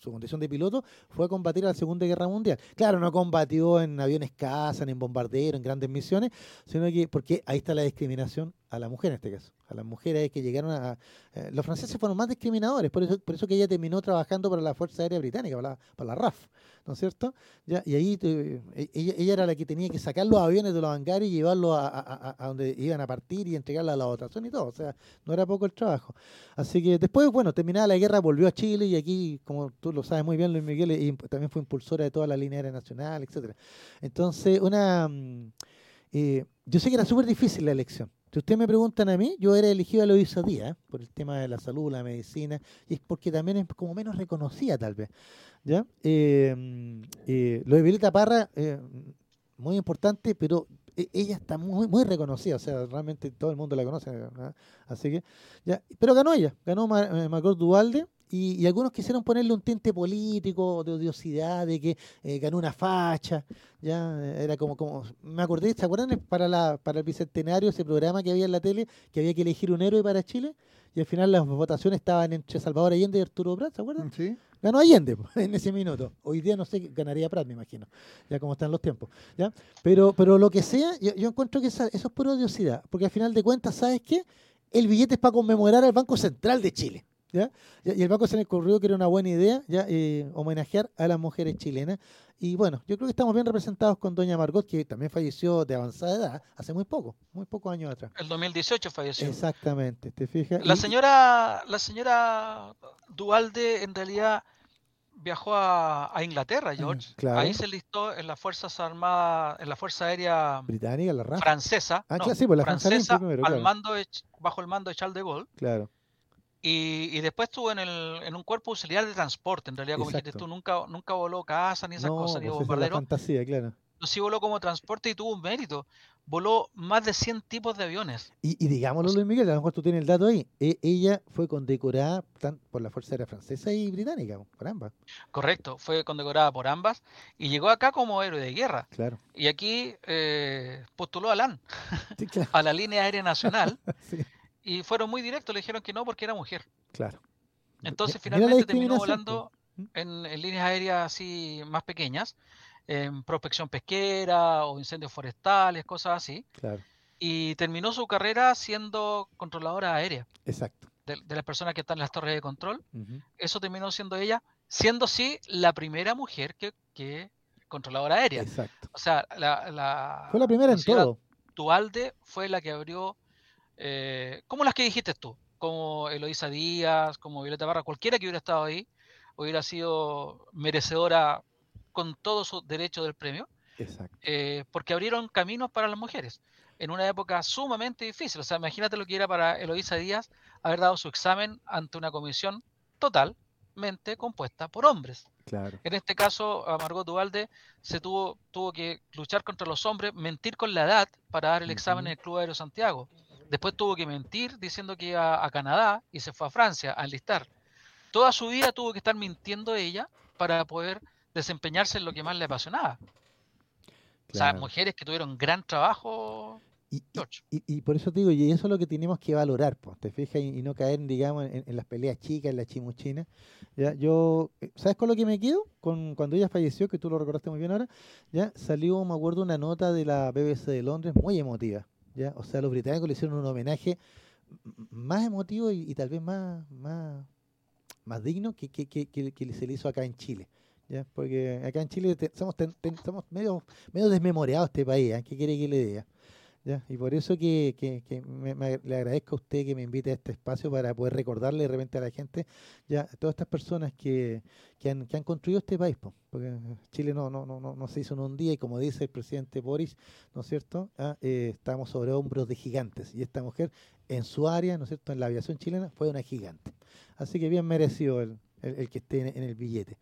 su, condición de piloto, fue a combatir a la Segunda Guerra Mundial. Claro, no combatió en aviones caza, en bombarderos, en grandes misiones, sino que, porque ahí está la discriminación a la mujer en este caso, a las mujeres que llegaron a... Eh, los franceses fueron más discriminadores, por eso, por eso que ella terminó trabajando para la Fuerza Aérea Británica, para la, para la RAF, ¿no es cierto? Ya, y ahí e, ella, era la que tenía que sacar los aviones de los hangares y llevarlos a, donde iban a partir y entregarla a la votación y todo, o sea, no era poco el trabajo. Así que después, bueno, terminada la guerra, volvió a Chile y aquí, como tú lo sabes muy bien, Luis Miguel, también fue impulsora de toda la línea aérea nacional, etcétera. Entonces, una... Mm, eh, yo sé que era súper difícil la elección, si ustedes me preguntan a mí, yo era elegido a Loisa Díaz por el tema de la salud, la medicina, y es porque también es como menos reconocida tal vez. ¿ya? Eh, eh, lo de Violeta Parra, eh, muy importante, pero e, ella está muy muy reconocida, o sea, realmente todo el mundo la conoce, así que, ya, pero ganó ella, ganó Margot Duvalde, y, algunos quisieron ponerle un tinte político, de odiosidad, de que eh, ganó una facha, ya era como, como, me acordé, ¿se acuerdan para, la, para el bicentenario ese programa que había en la tele, que había que elegir un héroe para Chile? Y al final las votaciones estaban entre Salvador Allende y Arturo Prat, ¿se acuerdan? Sí. Ganó Allende en ese minuto. Hoy día no sé, ganaría Prat, me imagino, ya como están los tiempos. ¿ya? Pero, pero lo que sea, yo, encuentro que eso es pura odiosidad, porque al final de cuentas, ¿sabes qué? El billete es para conmemorar al Banco Central de Chile. ¿Ya? Y el banco se le ocurrió que era una buena idea ya eh, homenajear a las mujeres chilenas. Y bueno, yo creo que estamos bien representados con doña Margot, que también falleció de avanzada edad, hace muy poco, muy pocos años atrás. El 2018 falleció. Exactamente, ¿te fijas? La señora, la señora Dualde en realidad viajó a, Inglaterra, George. Ahí se listó en las Fuerzas Armadas, en la Fuerza Aérea Británica, la francesa, ah, sí, pues la francesa, al mando bajo el mando de Charles de Gaulle. Claro. Y, después estuvo en, el, en un cuerpo auxiliar de transporte, en realidad, como dijiste tú, nunca, nunca voló casa ni esas cosas, ni pues bombardero. fantasía, claro. sí voló como transporte y tuvo un mérito. Voló más de 100 tipos de aviones. Y, y digámoslo, Luis Miguel, a lo mejor tú tienes el dato ahí. E, ella fue condecorada por la Fuerza Aérea Francesa y Británica, por ambas. Correcto, fue condecorada por ambas y llegó acá como héroe de guerra. Claro. Y aquí eh, postuló a LAN, a la línea aérea nacional. sí y fueron muy directos, le dijeron que no porque era mujer. Claro. Entonces finalmente terminó volando en, líneas aéreas así más pequeñas, en prospección pesquera o incendios forestales, cosas así. Claro. Y terminó su carrera siendo controladora aérea. Exacto. De, las personas que están en las torres de control. Eso terminó siendo ella, siendo sí la primera mujer que, que controladora aérea. Exacto. O sea, la, fue la primera en todo. Tualde fue la que abrió eh, como las que dijiste tú, como Eloisa Díaz, como Violeta Barra, cualquiera que hubiera estado ahí, hubiera sido merecedora con todo su derecho del premio, eh, porque abrieron caminos para las mujeres en una época sumamente difícil. O sea, imagínate lo que era para Eloisa Díaz haber dado su examen ante una comisión totalmente compuesta por hombres. Claro. En este caso, a Margot Duvalde se tuvo, tuvo que luchar contra los hombres, mentir con la edad para dar el examen en el Club Aéreo Santiago. Después tuvo que mentir diciendo que iba a Canadá y se fue a Francia a enlistar. Toda su vida tuvo que estar mintiendo ella para poder desempeñarse en lo que más le apasionaba. O sea, mujeres que tuvieron gran trabajo. Y, y, por eso te digo, y eso es lo que tenemos que valorar, pues, te fijas, y, no caer, digamos, en, las peleas chicas, en la chimuchina. ¿ya? Yo, eh, ¿sabes con lo que me quedo? Con, cuando ella falleció, que tú lo recordaste muy bien ahora, ya salió, me acuerdo, una nota de la BBC de Londres muy emotiva. O sea, los británicos le hicieron un homenaje más emotivo y, tal vez más, más, más digno que, que, que, se le hizo acá en Chile. ¿ya? Porque acá en Chile somos, somos medio, medio desmemoriados este país, ¿eh? ¿qué quiere que le diga? Y por eso que, que, le agradezco a usted que me invite a este espacio para poder recordarle de repente a la gente ya todas estas personas que, que, han, construido este país, porque Chile no, no, no, no se hizo en un día y como dice el presidente Boris, ¿no es cierto? Ah, eh, estamos sobre hombros de gigantes y esta mujer en su área, ¿no es cierto? En la aviación chilena fue una gigante. Así que bien merecido el, el, que esté en el billete.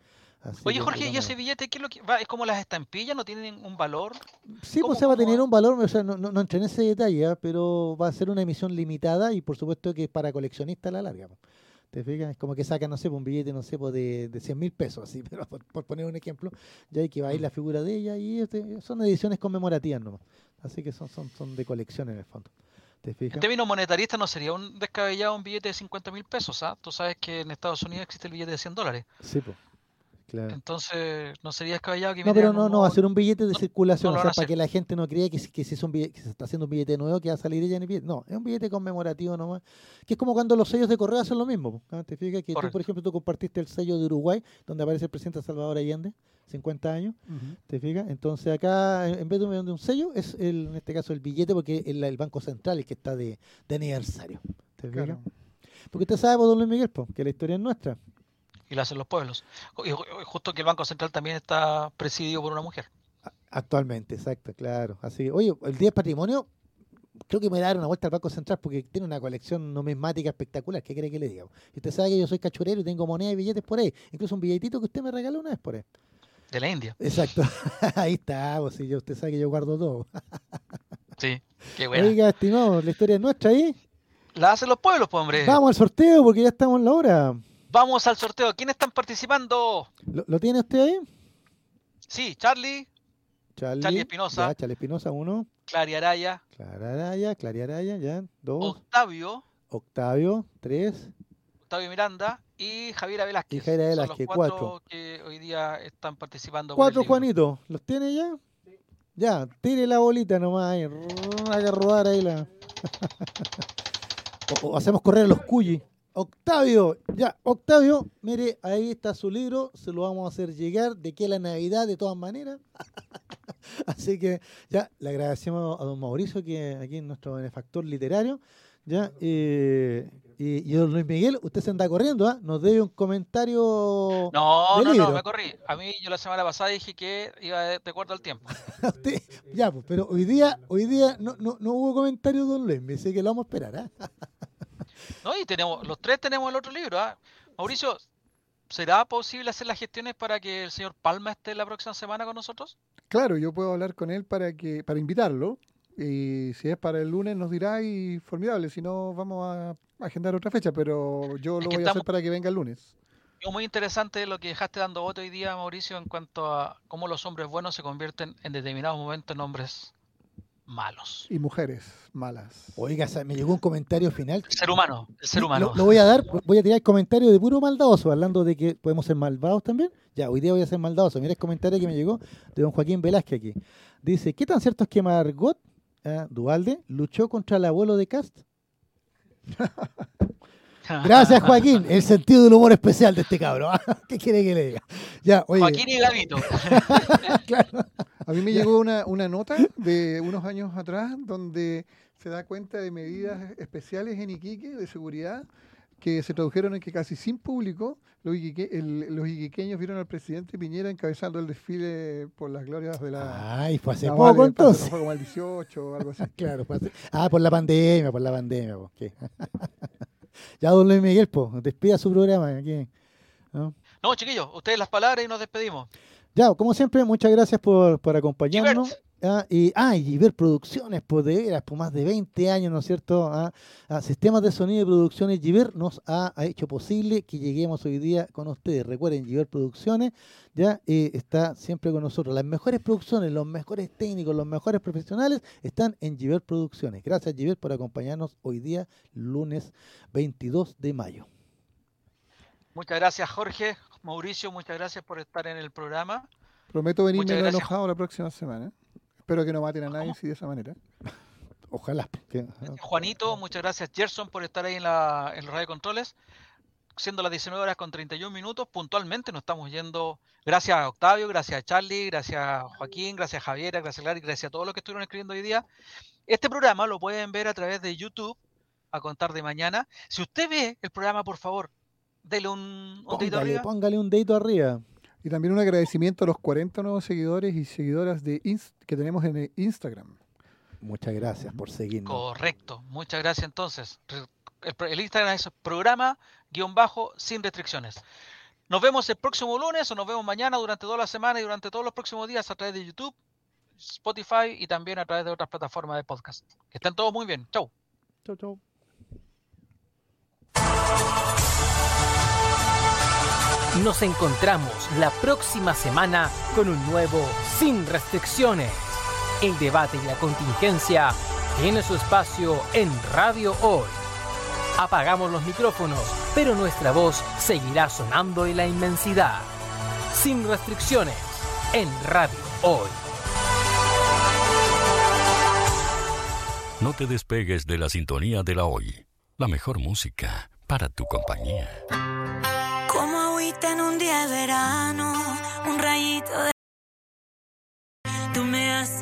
Oye, Jorge, ¿y ese billete qué es lo que va? ¿Es como las estampillas? ¿No tienen un valor? Sí, pues se va a tener un valor, o sea, no, no, entré en ese detalle, ¿ah? pero va a ser una emisión limitada y por supuesto que es para coleccionistas a la larga. ¿Te fijas? Es como que sacan, no sé, un billete, no sé, de, de 100 mil pesos, así, pero por, poner un ejemplo, ya hay que va a ir la figura de ella y este, son ediciones conmemorativas nomás. Así que son, son, son de colección en el fondo. ¿Te fijas? En términos monetaristas no sería un descabellado un billete de 50 mil pesos, ¿ah? Tú sabes que en Estados Unidos existe el billete de 100 dólares. Sí, pues. Entonces, no sería descabellado que No, pero no, no, va a ser un billete de circulación, o sea, para que la gente no crea que, que, si es un billete, que se está haciendo un billete nuevo que va a salir ella en el billete. No, es un billete conmemorativo nomás. Que es como cuando los sellos de correo hacen lo mismo. ¿Te fijas que tú, por ejemplo, tú compartiste el sello de Uruguay, donde aparece el presidente Salvador Allende, 50 años, ¿te fijas? Entonces acá, en vez de un, sello, es el, en este caso el billete, porque es el, Banco Central el que está de, aniversario. ¿Te fijas? Porque usted sabe, don Luis Miguel, que la historia es nuestra y la hacen los pueblos. Y justo que el Banco Central también está presidido por una mujer. Actualmente, exacto, claro. Así oye, el Día de Patrimonio, creo que me dar una vuelta al Banco Central porque tiene una colección numismática espectacular. ¿Qué cree que le diga? Y usted sabe que yo soy cachurero y tengo monedas y billetes por ahí. Incluso un billetito que usted me regaló una vez por ahí. De la India. Exacto. ahí está, pues, yo, usted sabe que yo guardo todo. sí, qué bueno. Oiga, estimado, la historia es nuestra ahí. La hacen los pueblos, pues, hombre. Vamos al sorteo porque ya estamos en la hora. Vamos al sorteo. ¿Quiénes están participando? ¿Lo, tiene usted ahí? Sí, Charlie. Charlie, Espinosa. Charlie Espinosa, uno. Clary Araya. Clara Araya, Clary Araya, ya. Dos. Octavio. Octavio, tres. Octavio Miranda y Javiera Velázquez. Y Javiera Velázquez, Son los cuatro, que hoy día están participando. Cuatro, Juanito. ¿Los tiene ya? Ya, tire la bolita nomás ahí. Haga rodar ahí la. o, hacemos correr a los cuyis. Octavio, ya, Octavio, mire, ahí está su libro, se lo vamos a hacer llegar de que la Navidad de todas maneras. Así que ya le agradecemos a don Mauricio, que aquí es nuestro benefactor literario, ya, y, y, don Luis Miguel, usted se anda corriendo, ¿ah? Nos debe un comentario. No, no, no, me corrí. A mí yo la semana pasada dije que iba de, acuerdo al tiempo. ya, pues, pero hoy día, hoy día no, no, no hubo comentario, don Luis, me dice que lo vamos a esperar, ¿ah? No, y tenemos, los tres tenemos el otro libro. ¿ah? Mauricio, ¿será posible hacer las gestiones para que el señor Palma esté la próxima semana con nosotros? Claro, yo puedo hablar con él para que para invitarlo. Y si es para el lunes nos dirá y formidable, si no vamos a agendar otra fecha, pero yo lo voy a hacer para que venga el lunes. Es muy interesante lo que dejaste dando voto hoy día, Mauricio, en cuanto a cómo los hombres buenos se convierten en determinados momentos en hombres malos. Y mujeres malas. Oiga, me llegó un comentario final. El ser humano, el ser humano. Lo, voy a dar, voy a tirar el comentario de puro maldadoso, hablando de que podemos ser malvados también. Ya, hoy día voy a ser maldadoso. Mira el comentario que me llegó de don Joaquín Velázquez aquí. Dice, ¿qué tan cierto es que Margot eh, Dualde luchó contra el abuelo de Cast? Gracias, Joaquín. El sentido del humor especial de este cabro. ¿Qué quiere que le diga? Ya, Joaquín y Gavito. claro. A mí me llegó una, una nota de unos años atrás donde se da cuenta de medidas especiales en Iquique de seguridad que se tradujeron en que casi sin público los, iquiqueños vieron al presidente Piñera encabezando el desfile por las glorias de la... Ay, fue hace poco entonces. Fue como el 18 o algo así. claro, fue Ah, por la pandemia, por la pandemia. ya, don Luis Miguel, pues, despida su programa. Aquí, ¿no? no, chiquillos, ustedes las palabras y nos despedimos. Ya, como siempre, muchas gracias por, por acompañarnos. Ah, y, ah, y ver producciones, pues de veras, por más de 20 años, ¿no es cierto? Ah, ah, sistemas de sonido y producciones Giver nos ha, hecho posible que lleguemos hoy día con ustedes. Recuerden, Giver Producciones ya eh, está siempre con nosotros. Las mejores producciones, los mejores técnicos, los mejores profesionales están en Giver Producciones. Gracias, Giver, por acompañarnos hoy día, lunes 22 de mayo. Muchas gracias, Jorge. Mauricio, muchas gracias por estar en el programa. Prometo venirme enojado la próxima semana. Espero que no maten a nadie si de esa manera. Ojalá. Juanito, muchas gracias. Gerson por estar ahí en la, en radio controles. Siendo las 19 horas con 31 minutos, puntualmente nos estamos yendo. Gracias a Octavio, gracias a Charlie, gracias a Joaquín, gracias a Javiera, gracias a Gladys, gracias a todos los que estuvieron escribiendo hoy día. Este programa lo pueden ver a través de YouTube a contar de mañana. Si usted ve el programa, por favor, dele un, dedito arriba. Póngale un dedito arriba. Y también un agradecimiento a los 40 nuevos seguidores y seguidoras de que tenemos en Instagram. Muchas gracias por seguirnos. Correcto, muchas gracias entonces. El, Instagram es programa guion bajo sin restricciones. Nos vemos el próximo lunes o nos vemos mañana durante toda la semana y durante todos los próximos días a través de YouTube, Spotify y también a través de otras plataformas de podcast. Que estén todos muy bien. Chau. Chau, chau. Nos encontramos la próxima semana con un nuevo Sin Restricciones. El debate y la contingencia tiene su espacio en Radio Hoy. Apagamos los micrófonos, pero nuestra voz seguirá sonando en la inmensidad. sin restricciones en Radio Hoy. No te despegues de la sintonía de la Hoy. La mejor música para tu compañía. Como en un día de verano, un rayito de... Tú me haces